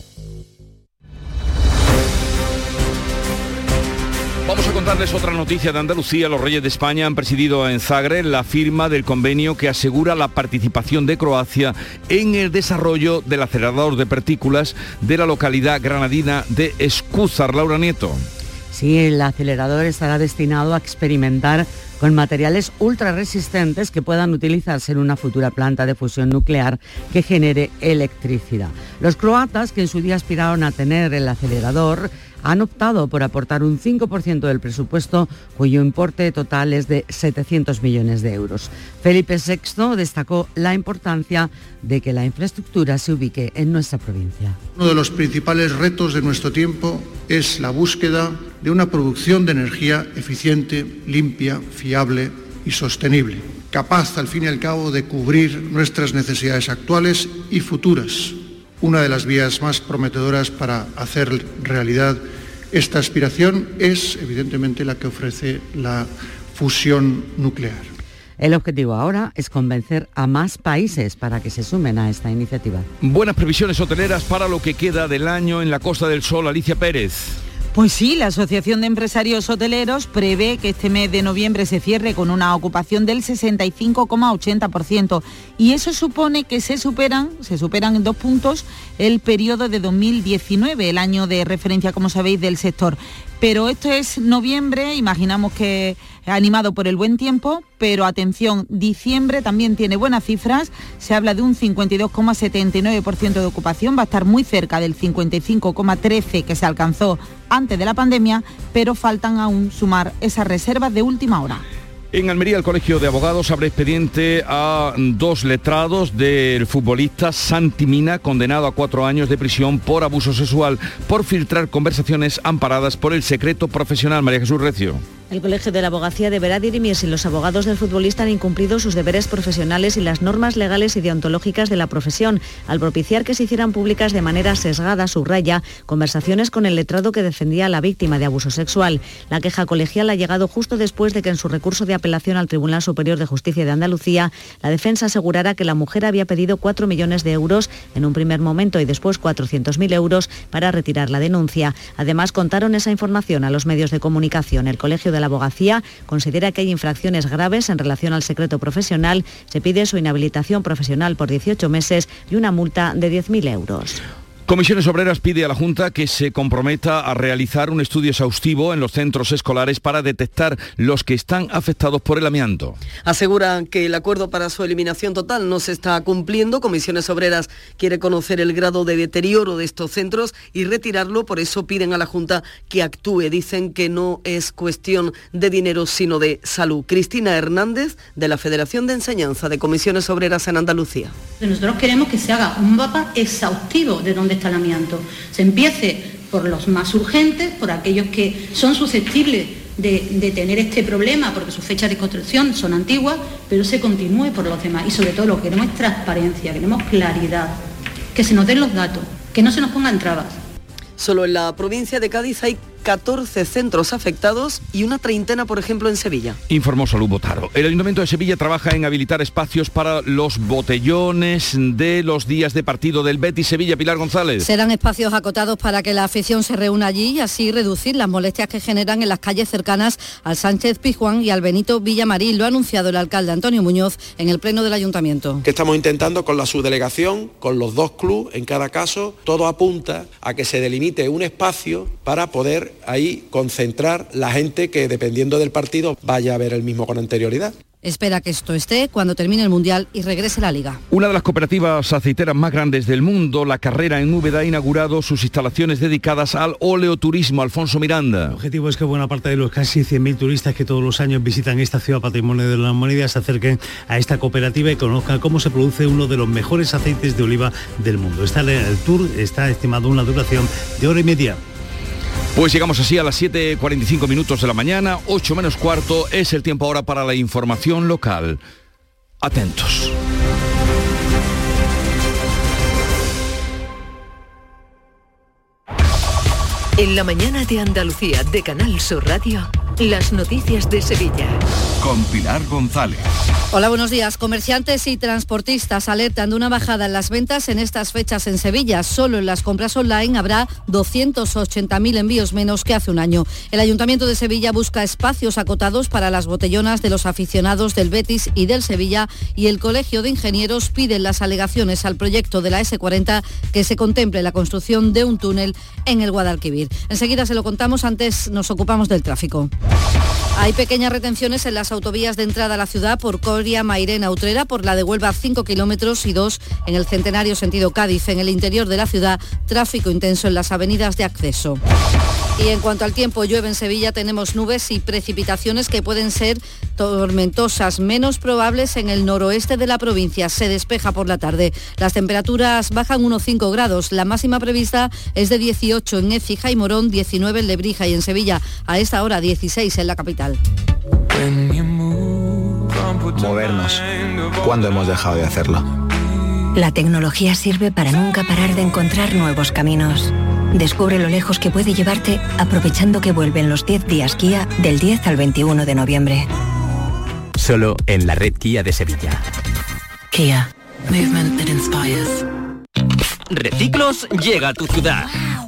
Vamos a contarles otra noticia de Andalucía. Los Reyes de España han presidido en Zagreb la firma del convenio que asegura la participación de Croacia en el desarrollo del acelerador de partículas de la localidad granadina de Escúzar. Laura Nieto. Sí, el acelerador estará destinado a experimentar con materiales ultra resistentes que puedan utilizarse en una futura planta de fusión nuclear que genere electricidad. Los croatas, que en su día aspiraron a tener el acelerador, han optado por aportar un 5% del presupuesto, cuyo importe total es de 700 millones de euros. Felipe VI destacó la importancia de que la infraestructura se ubique en nuestra provincia. Uno de los principales retos de nuestro tiempo es la búsqueda de una producción de energía eficiente, limpia, fiable y sostenible, capaz al fin y al cabo de cubrir nuestras necesidades actuales y futuras una de las vías más prometedoras para hacer realidad esta aspiración es, evidentemente, la que ofrece la fusión nuclear. El objetivo ahora es convencer a más países para que se sumen a esta iniciativa. Buenas previsiones hoteleras para lo que queda del año en la Costa del Sol. Alicia Pérez. Pues sí, la Asociación de Empresarios Hoteleros prevé que este mes de noviembre se cierre con una ocupación del 65,80% y eso supone que se superan, se superan en dos puntos el periodo de 2019, el año de referencia, como sabéis, del sector. Pero esto es noviembre, imaginamos que animado por el buen tiempo, pero atención, diciembre también tiene buenas cifras, se habla de un 52,79% de ocupación, va a estar muy cerca del 55,13% que se alcanzó antes de la pandemia, pero faltan aún sumar esas reservas de última hora. En Almería, el Colegio de Abogados abre expediente a dos letrados del futbolista Santi Mina, condenado a cuatro años de prisión por abuso sexual, por filtrar conversaciones amparadas por el secreto profesional. María Jesús Recio. El Colegio de la Abogacía deberá dirimir si los abogados del futbolista han incumplido sus deberes profesionales y las normas legales y deontológicas de la profesión, al propiciar que se hicieran públicas de manera sesgada, subraya, conversaciones con el letrado que defendía a la víctima de abuso sexual. La queja colegial ha llegado justo después de que en su recurso de apelación al Tribunal Superior de Justicia de Andalucía, la defensa asegurara que la mujer había pedido 4 millones de euros en un primer momento y después 400.000 euros para retirar la denuncia. Además, contaron esa información a los medios de comunicación. El Colegio de la abogacía considera que hay infracciones graves en relación al secreto profesional. Se pide su inhabilitación profesional por 18 meses y una multa de 10.000 euros. Comisiones Obreras pide a la Junta que se comprometa a realizar un estudio exhaustivo en los centros escolares para detectar los que están afectados por el amianto. Aseguran que el acuerdo para su eliminación total no se está cumpliendo. Comisiones Obreras quiere conocer el grado de deterioro de estos centros y retirarlo. Por eso piden a la Junta que actúe. Dicen que no es cuestión de dinero, sino de salud. Cristina Hernández, de la Federación de Enseñanza de Comisiones Obreras en Andalucía. Nosotros queremos que se haga un mapa exhaustivo de dónde se empiece por los más urgentes, por aquellos que son susceptibles de, tener este problema porque sus fechas de construcción son antiguas, pero se continúe por los demás. Y sobre todo lo que queremos es transparencia, queremos claridad, que se nos den los datos, que no se nos pongan trabas. Solo en la provincia de Cádiz hay 14 centros afectados y una treintena, por ejemplo, en Sevilla. Informó Salud Botaro. El Ayuntamiento de Sevilla trabaja en habilitar espacios para los botellones de los días de partido del Betis Sevilla. Pilar González. Serán espacios acotados para que la afición se reúna allí y así reducir las molestias que generan en las calles cercanas al Sánchez Pizjuán y al Benito Villamarín. Lo ha anunciado el alcalde Antonio Muñoz en el pleno del ayuntamiento. Que estamos intentando con la subdelegación, con los dos clubes en cada caso, todo apunta a que se delimite un espacio para poder ahí concentrar la gente que dependiendo del partido vaya a ver el mismo con anterioridad. Espera que esto esté cuando termine el Mundial y regrese la Liga. Una de las cooperativas aceiteras más grandes del mundo, la carrera en Úbeda, ha inaugurado sus instalaciones dedicadas al oleoturismo. Alfonso Miranda. El objetivo es que buena parte de los casi 100.000 turistas que todos los años visitan esta ciudad patrimonio de la humanidad se acerquen a esta cooperativa y conozcan cómo se produce uno de los mejores aceites de oliva del mundo. Está el tour está estimado una duración de hora y media. Pues llegamos así a las 7.45 minutos de la mañana, 8 menos cuarto, es el tiempo ahora para la información local. Atentos. En la mañana de Andalucía de Canal Sur Radio, las noticias de Sevilla. Con Pilar González. Hola, buenos días. Comerciantes y transportistas alertan de una bajada en las ventas en estas fechas en Sevilla. Solo en las compras online habrá 280.000 envíos menos que hace un año. El Ayuntamiento de Sevilla busca espacios acotados para las botellonas de los aficionados del Betis y del Sevilla y el Colegio de Ingenieros pide las alegaciones al proyecto de la S40 que se contemple la construcción de un túnel en el Guadalquivir. Enseguida se lo contamos, antes nos ocupamos del tráfico. Hay pequeñas retenciones en las autovías de entrada a la ciudad por Coria, Mairena, Utrera, por la de Huelva 5 kilómetros y 2 en el Centenario sentido Cádiz. En el interior de la ciudad, tráfico intenso en las avenidas de acceso. Y en cuanto al tiempo, llueve en Sevilla, tenemos nubes y precipitaciones que pueden ser tormentosas, menos probables en el noroeste de la provincia. Se despeja por la tarde. Las temperaturas bajan unos 5 grados. La máxima prevista es de 18 en Écija y Morón, 19 en Lebrija y en Sevilla. A esta hora 16 en la capital. Movernos. ¿Cuándo hemos dejado de hacerlo? La tecnología sirve para nunca parar de encontrar nuevos caminos. Descubre lo lejos que puede llevarte aprovechando que vuelven los 10 días Kia del 10 al 21 de noviembre. Solo en la red Kia de Sevilla. Kia. Movement that inspires. Reciclos llega a tu ciudad.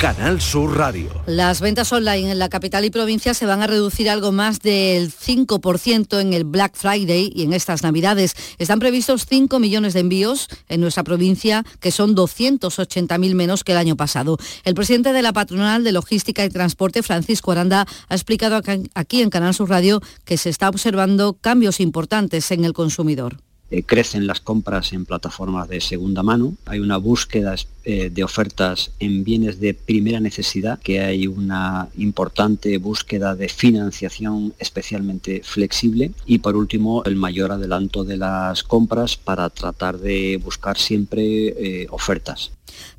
Canal Sur Radio. Las ventas online en la capital y provincia se van a reducir algo más del 5% en el Black Friday y en estas Navidades. Están previstos 5 millones de envíos en nuestra provincia, que son 280.000 menos que el año pasado. El presidente de la patronal de logística y transporte, Francisco Aranda, ha explicado aquí en Canal Sur Radio que se está observando cambios importantes en el consumidor. Eh, crecen las compras en plataformas de segunda mano, hay una búsqueda eh, de ofertas en bienes de primera necesidad, que hay una importante búsqueda de financiación especialmente flexible y por último el mayor adelanto de las compras para tratar de buscar siempre eh, ofertas.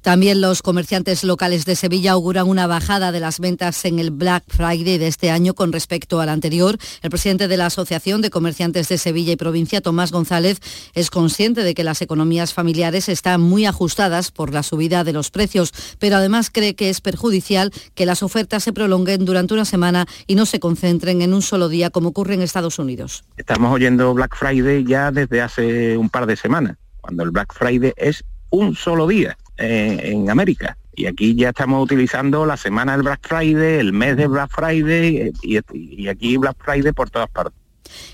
También los comerciantes locales de Sevilla auguran una bajada de las ventas en el Black Friday de este año con respecto al anterior. El presidente de la Asociación de Comerciantes de Sevilla y Provincia, Tomás González, es consciente de que las economías familiares están muy ajustadas por la subida de los precios, pero además cree que es perjudicial que las ofertas se prolonguen durante una semana y no se concentren en un solo día como ocurre en Estados Unidos. Estamos oyendo Black Friday ya desde hace un par de semanas, cuando el Black Friday es un solo día en, América. Y aquí ya estamos utilizando la semana del Black Friday, el mes de Black Friday y, y aquí Black Friday por todas partes.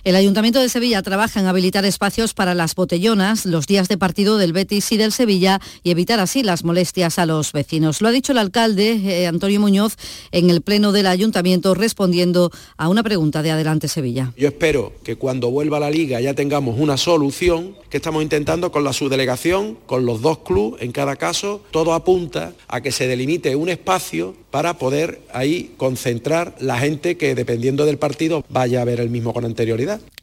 El Ayuntamiento de Sevilla trabaja en habilitar espacios para las botellonas los días de partido del Betis y del Sevilla y evitar así las molestias a los vecinos. Lo ha dicho el alcalde eh, Antonio Muñoz en el pleno del Ayuntamiento respondiendo a una pregunta de Adelante Sevilla. Yo espero que cuando vuelva la liga ya tengamos una solución que estamos intentando con la subdelegación, con los dos clubes en cada caso, todo apunta a que se delimite un espacio para poder ahí concentrar la gente que dependiendo del partido vaya a ver el mismo con anterioridad.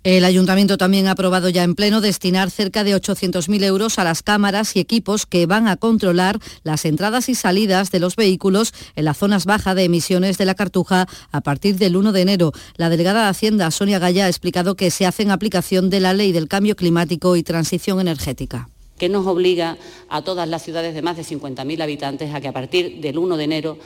El ayuntamiento también ha aprobado ya en pleno destinar cerca de 800.000 euros a las cámaras y equipos que van a controlar las entradas y salidas de los vehículos en las zonas bajas de emisiones de la Cartuja a partir del 1 de enero. La delegada de Hacienda, Sonia Gaya, ha explicado que se hace en aplicación de la Ley del Cambio Climático y Transición Energética que nos obliga a todas las ciudades de más de 50.000 habitantes a que a partir del 1 de enero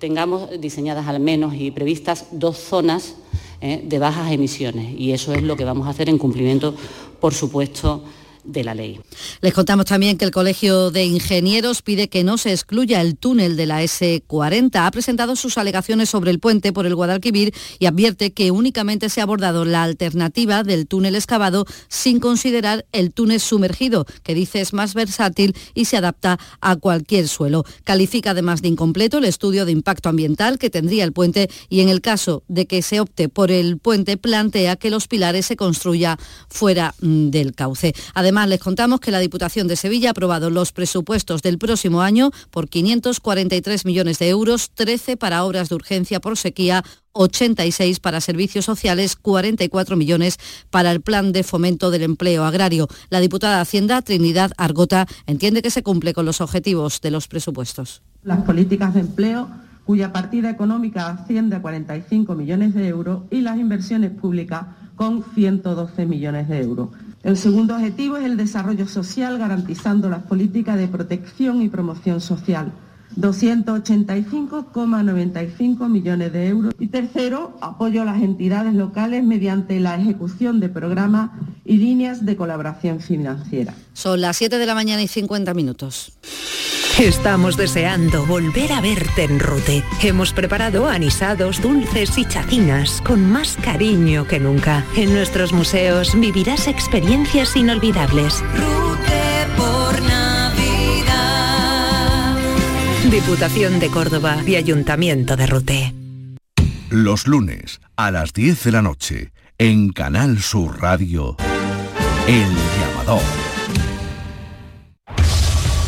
tengamos diseñadas al menos y previstas dos zonas ¿eh? de bajas emisiones. Y eso es lo que vamos a hacer en cumplimiento, por supuesto, de la ley. Les contamos también que el Colegio de Ingenieros pide que no se excluya el túnel de la S40. Ha presentado sus alegaciones sobre el puente por el Guadalquivir y advierte que únicamente se ha abordado la alternativa del túnel excavado sin considerar el túnel sumergido, que dice es más versátil y se adapta a cualquier suelo. Califica además de incompleto el estudio de impacto ambiental que tendría el puente y en el caso de que se opte por el puente plantea que los pilares se construya fuera mm, del cauce. Además, Además, les contamos que la Diputación de Sevilla ha aprobado los presupuestos del próximo año por 543 millones de euros, 13 para obras de urgencia por sequía, 86 para servicios sociales, 44 millones para el plan de fomento del empleo agrario. La diputada de Hacienda, Trinidad Argota, entiende que se cumple con los objetivos de los presupuestos. Las políticas de empleo cuya partida económica asciende a 45 millones de euros y las inversiones públicas con 112 millones de euros. El segundo objetivo es el desarrollo social garantizando las políticas de protección y promoción social. 285,95 millones de euros. Y tercero, apoyo a las entidades locales mediante la ejecución de programas y líneas de colaboración financiera. Son las 7 de la mañana y 50 minutos. Estamos deseando volver a verte en Rute. Hemos preparado anisados, dulces y chacinas con más cariño que nunca. En nuestros museos vivirás experiencias inolvidables. Rute por Navidad. Diputación de Córdoba y Ayuntamiento de Rute. Los lunes a las 10 de la noche en Canal Sur Radio. El llamador.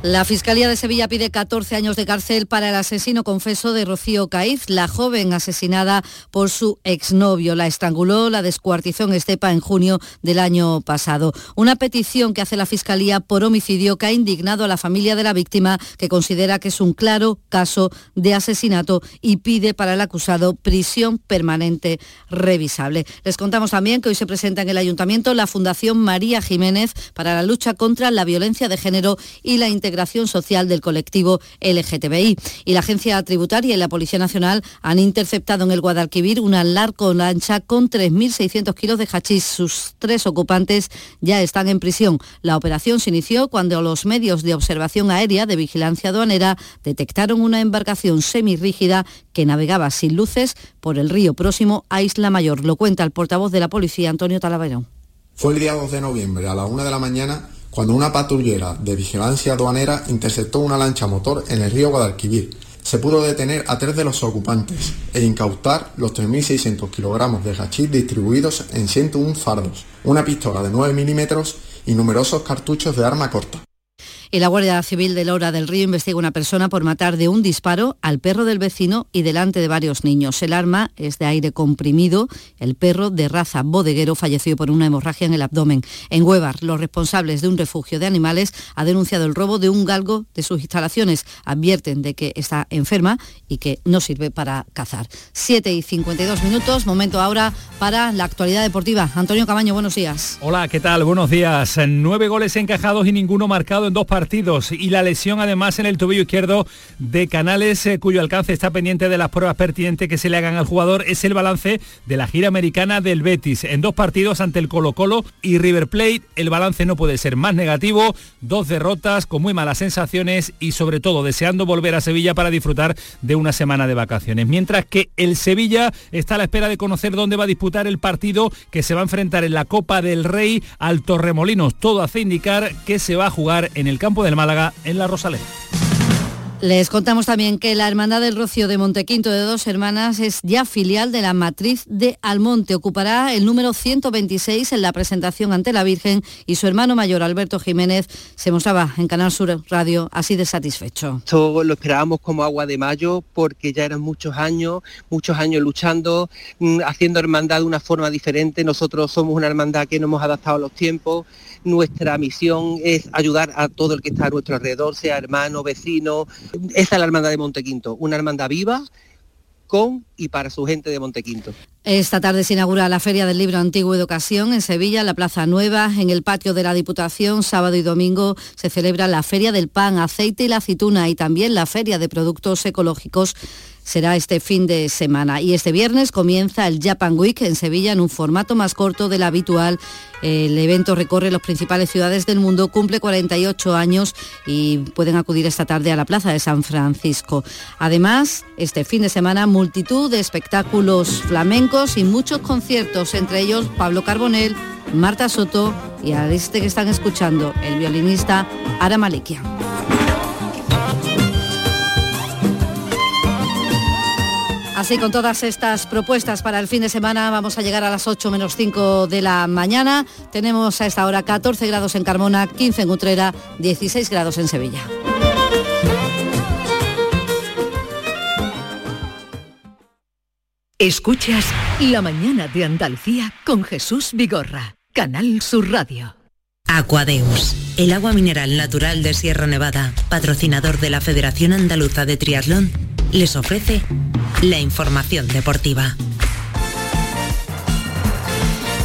La Fiscalía de Sevilla pide 14 años de cárcel para el asesino confeso de Rocío Caiz, la joven asesinada por su exnovio. La estranguló, la descuartizó en Estepa en junio del año pasado. Una petición que hace la Fiscalía por homicidio que ha indignado a la familia de la víctima, que considera que es un claro caso de asesinato y pide para el acusado prisión permanente revisable. Les contamos también que hoy se presenta en el Ayuntamiento la Fundación María Jiménez para la lucha contra la violencia de género y la integración social del colectivo LGTBI. Y la Agencia Tributaria y la Policía Nacional han interceptado en el Guadalquivir una largo lancha con 3.600 kilos de hachís. Sus tres ocupantes ya están en prisión. La operación se inició cuando los medios de observación aérea de vigilancia aduanera detectaron una embarcación semirrígida que navegaba sin luces por el río próximo a Isla Mayor. Lo cuenta el portavoz de la policía, Antonio Talaverón. Fue el día 2 de noviembre a la una de la mañana cuando una patrullera de vigilancia aduanera interceptó una lancha motor en el río Guadalquivir. Se pudo detener a tres de los ocupantes e incautar los 3.600 kilogramos de hachís distribuidos en 101 fardos, una pistola de 9 milímetros y numerosos cartuchos de arma corta y la Guardia Civil de Lora del Río investiga una persona por matar de un disparo al perro del vecino y delante de varios niños. El arma es de aire comprimido. El perro de raza bodeguero falleció por una hemorragia en el abdomen. En Huevar, los responsables de un refugio de animales ha denunciado el robo de un galgo de sus instalaciones. Advierten de que está enferma y que no sirve para cazar. 7 y 52 minutos, momento ahora para la actualidad deportiva. Antonio Camaño, buenos días. Hola, ¿qué tal? Buenos días. Nueve goles encajados y ninguno marcado en dos partidos y la lesión además en el tobillo izquierdo de Canales, eh, cuyo alcance está pendiente de las pruebas pertinentes que se le hagan al jugador, es el balance de la gira americana del Betis. En dos partidos ante el Colo Colo y River Plate, el balance no puede ser más negativo, dos derrotas con muy malas sensaciones y sobre todo deseando volver a Sevilla para disfrutar de una semana de vacaciones. Mientras que el Sevilla está a la espera de conocer dónde va a disputar el partido que se va a enfrentar en la Copa del Rey al Torremolinos. Todo hace indicar que se va a jugar en el campo campo del Málaga en la Rosaleda. Les contamos también que la Hermandad del Rocío de Montequinto de Dos Hermanas es ya filial de la matriz de Almonte. Ocupará el número 126 en la presentación ante la Virgen y su hermano mayor Alberto Jiménez se mostraba en Canal Sur Radio así de satisfecho. Esto lo esperábamos como agua de mayo porque ya eran muchos años, muchos años luchando, mm, haciendo hermandad de una forma diferente. Nosotros somos una hermandad que nos hemos adaptado a los tiempos nuestra misión es ayudar a todo el que está a nuestro alrededor, sea hermano, vecino. Esa es la hermandad de Montequinto, una hermandad viva con y para su gente de Montequinto. Esta tarde se inaugura la Feria del Libro Antiguo Educación en Sevilla, en la Plaza Nueva, en el patio de la Diputación. Sábado y domingo se celebra la Feria del Pan, Aceite y la Aceituna y también la Feria de Productos Ecológicos será este fin de semana. Y este viernes comienza el Japan Week en Sevilla en un formato más corto del habitual. El evento recorre las principales ciudades del mundo, cumple 48 años y pueden acudir esta tarde a la Plaza de San Francisco. Además, este fin de semana multitud de espectáculos flamencos y muchos conciertos, entre ellos Pablo Carbonell, Marta Soto y a este que están escuchando, el violinista Ara Malikian. Así con todas estas propuestas para el fin de semana vamos a llegar a las 8 menos 5 de la mañana. Tenemos a esta hora 14 grados en Carmona, 15 en Utrera, 16 grados en Sevilla. Escuchas La mañana de Andalucía con Jesús Vigorra, Canal Sur Radio. Aquadeus, el agua mineral natural de Sierra Nevada, patrocinador de la Federación Andaluza de Triatlón, les ofrece la información deportiva.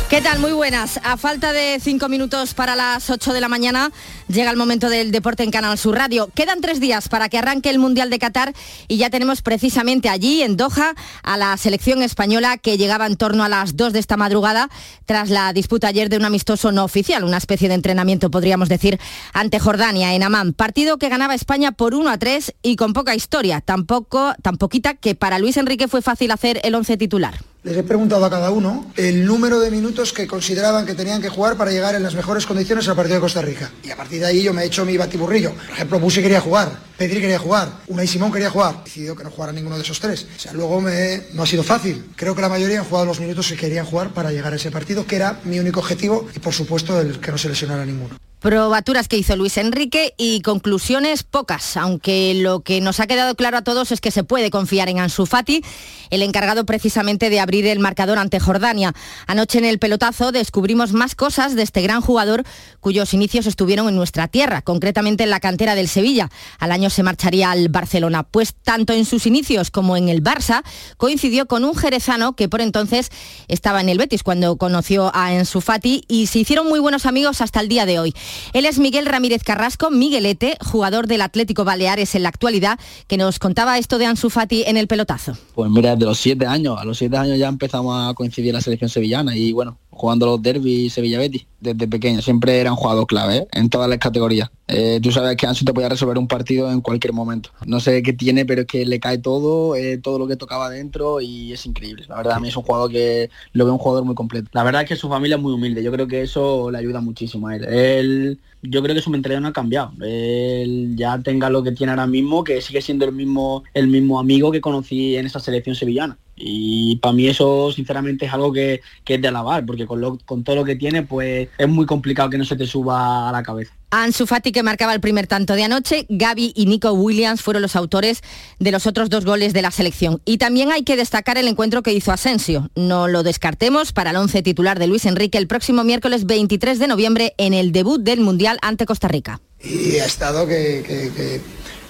¿Qué tal? Muy buenas. A falta de cinco minutos para las 8 de la mañana, llega el momento del deporte en Canal Sur Radio. Quedan tres días para que arranque el Mundial de Qatar y ya tenemos precisamente allí, en Doha, a la selección española que llegaba en torno a las 2 de esta madrugada tras la disputa ayer de un amistoso no oficial, una especie de entrenamiento, podríamos decir, ante Jordania en Amán. Partido que ganaba España por 1 a 3 y con poca historia, tampoco, tan poquita que para Luis Enrique fue fácil hacer el once titular. Les he preguntado a cada uno el número de minutos que consideraban que tenían que jugar para llegar en las mejores condiciones al partido de Costa Rica. Y a partir de ahí yo me he hecho mi batiburrillo. Por ejemplo, Busi quería jugar, Pedri quería jugar, Unai Simón quería jugar. Decidido que no jugara ninguno de esos tres. O sea, luego no ha sido fácil. Creo que la mayoría han jugado los minutos que querían jugar para llegar a ese partido, que era mi único objetivo y por supuesto el que no se lesionara ninguno. Probaturas que hizo Luis Enrique y conclusiones pocas, aunque lo que nos ha quedado claro a todos es que se puede confiar en Ansu Fati, el encargado precisamente de abrir el marcador ante Jordania. Anoche en el pelotazo descubrimos más cosas de este gran jugador cuyos inicios estuvieron en nuestra tierra, concretamente en la cantera del Sevilla. Al año se marcharía al Barcelona, pues tanto en sus inicios como en el Barça coincidió con un jerezano que por entonces estaba en el Betis cuando conoció a Ansu Fati y se hicieron muy buenos amigos hasta el día de hoy. Él es Miguel Ramírez Carrasco, Miguelete, jugador del Atlético Baleares en la actualidad, que nos contaba esto de Ansu Fati en el pelotazo. Pues mira, desde los siete años, a los siete años ya empezamos a coincidir la selección sevillana y bueno, jugando los derbis Sevilla Betis desde pequeño. Siempre era un clave ¿eh? en todas las categorías. Eh, tú sabes que Ansu te podía resolver un partido en cualquier momento. No sé qué tiene, pero es que le cae todo, eh, todo lo que tocaba dentro y es increíble. La verdad, a mí es un jugador que lo veo un jugador muy completo. La verdad es que su familia es muy humilde. Yo creo que eso le ayuda muchísimo a él. Él yo creo que su mentalidad no ha cambiado. Él ya tenga lo que tiene ahora mismo, que sigue siendo el mismo, el mismo amigo que conocí en esa selección sevillana. Y para mí eso sinceramente es algo que, que es de alabar, porque con, lo, con todo lo que tiene, pues es muy complicado que no se te suba a la cabeza. Ansu Fati que marcaba el primer tanto de anoche, Gaby y Nico Williams fueron los autores de los otros dos goles de la selección. Y también hay que destacar el encuentro que hizo Asensio. No lo descartemos para el once titular de Luis Enrique el próximo miércoles 23 de noviembre en el debut del Mundial ante Costa Rica. Y ha estado que, que, que,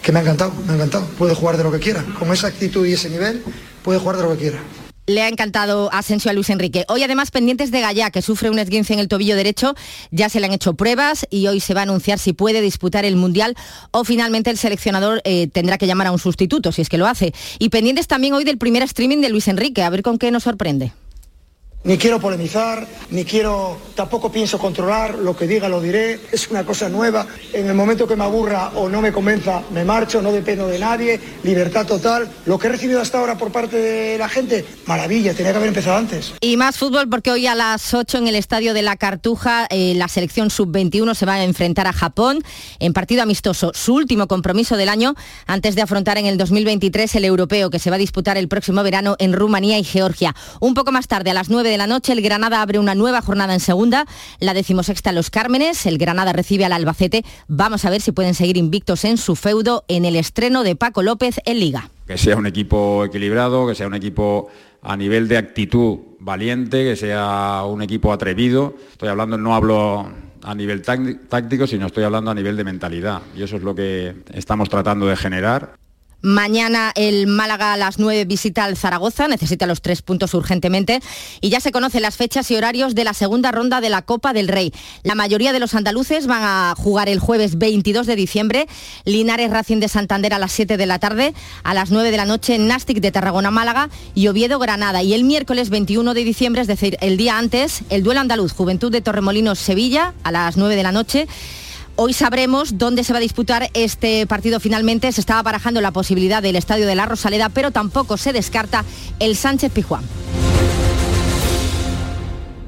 que me ha encantado, me ha encantado. Puede jugar de lo que quiera. Con esa actitud y ese nivel, puede jugar de lo que quiera. Le ha encantado Asensio a Luis Enrique. Hoy además pendientes de Gallá, que sufre un esguince en el tobillo derecho, ya se le han hecho pruebas y hoy se va a anunciar si puede disputar el Mundial o finalmente el seleccionador eh, tendrá que llamar a un sustituto, si es que lo hace. Y pendientes también hoy del primer streaming de Luis Enrique, a ver con qué nos sorprende. Ni quiero polemizar, ni quiero, tampoco pienso controlar, lo que diga lo diré, es una cosa nueva. En el momento que me aburra o no me convenza, me marcho, no dependo de nadie, libertad total. Lo que he recibido hasta ahora por parte de la gente, maravilla, tenía que haber empezado antes. Y más fútbol porque hoy a las 8 en el estadio de la Cartuja eh, la selección sub-21 se va a enfrentar a Japón en partido amistoso, su último compromiso del año antes de afrontar en el 2023 el europeo que se va a disputar el próximo verano en Rumanía y Georgia. Un poco más tarde, a las 9 de la noche, el Granada abre una nueva jornada en segunda, la decimosexta en Los Cármenes, el Granada recibe al Albacete. Vamos a ver si pueden seguir invictos en su feudo en el estreno de Paco López en Liga. Que sea un equipo equilibrado, que sea un equipo a nivel de actitud valiente, que sea un equipo atrevido. Estoy hablando, no hablo a nivel táctico, sino estoy hablando a nivel de mentalidad. Y eso es lo que estamos tratando de generar. Mañana el Málaga a las 9 visita al Zaragoza, necesita los tres puntos urgentemente y ya se conocen las fechas y horarios de la segunda ronda de la Copa del Rey. La mayoría de los andaluces van a jugar el jueves 22 de diciembre, Linares Racing de Santander a las 7 de la tarde, a las 9 de la noche Nastic de Tarragona Málaga y Oviedo Granada. Y el miércoles 21 de diciembre, es decir, el día antes, el duelo andaluz Juventud de Torremolinos Sevilla a las 9 de la noche. Hoy sabremos dónde se va a disputar este partido finalmente. Se estaba barajando la posibilidad del Estadio de la Rosaleda, pero tampoco se descarta el Sánchez Pijuán.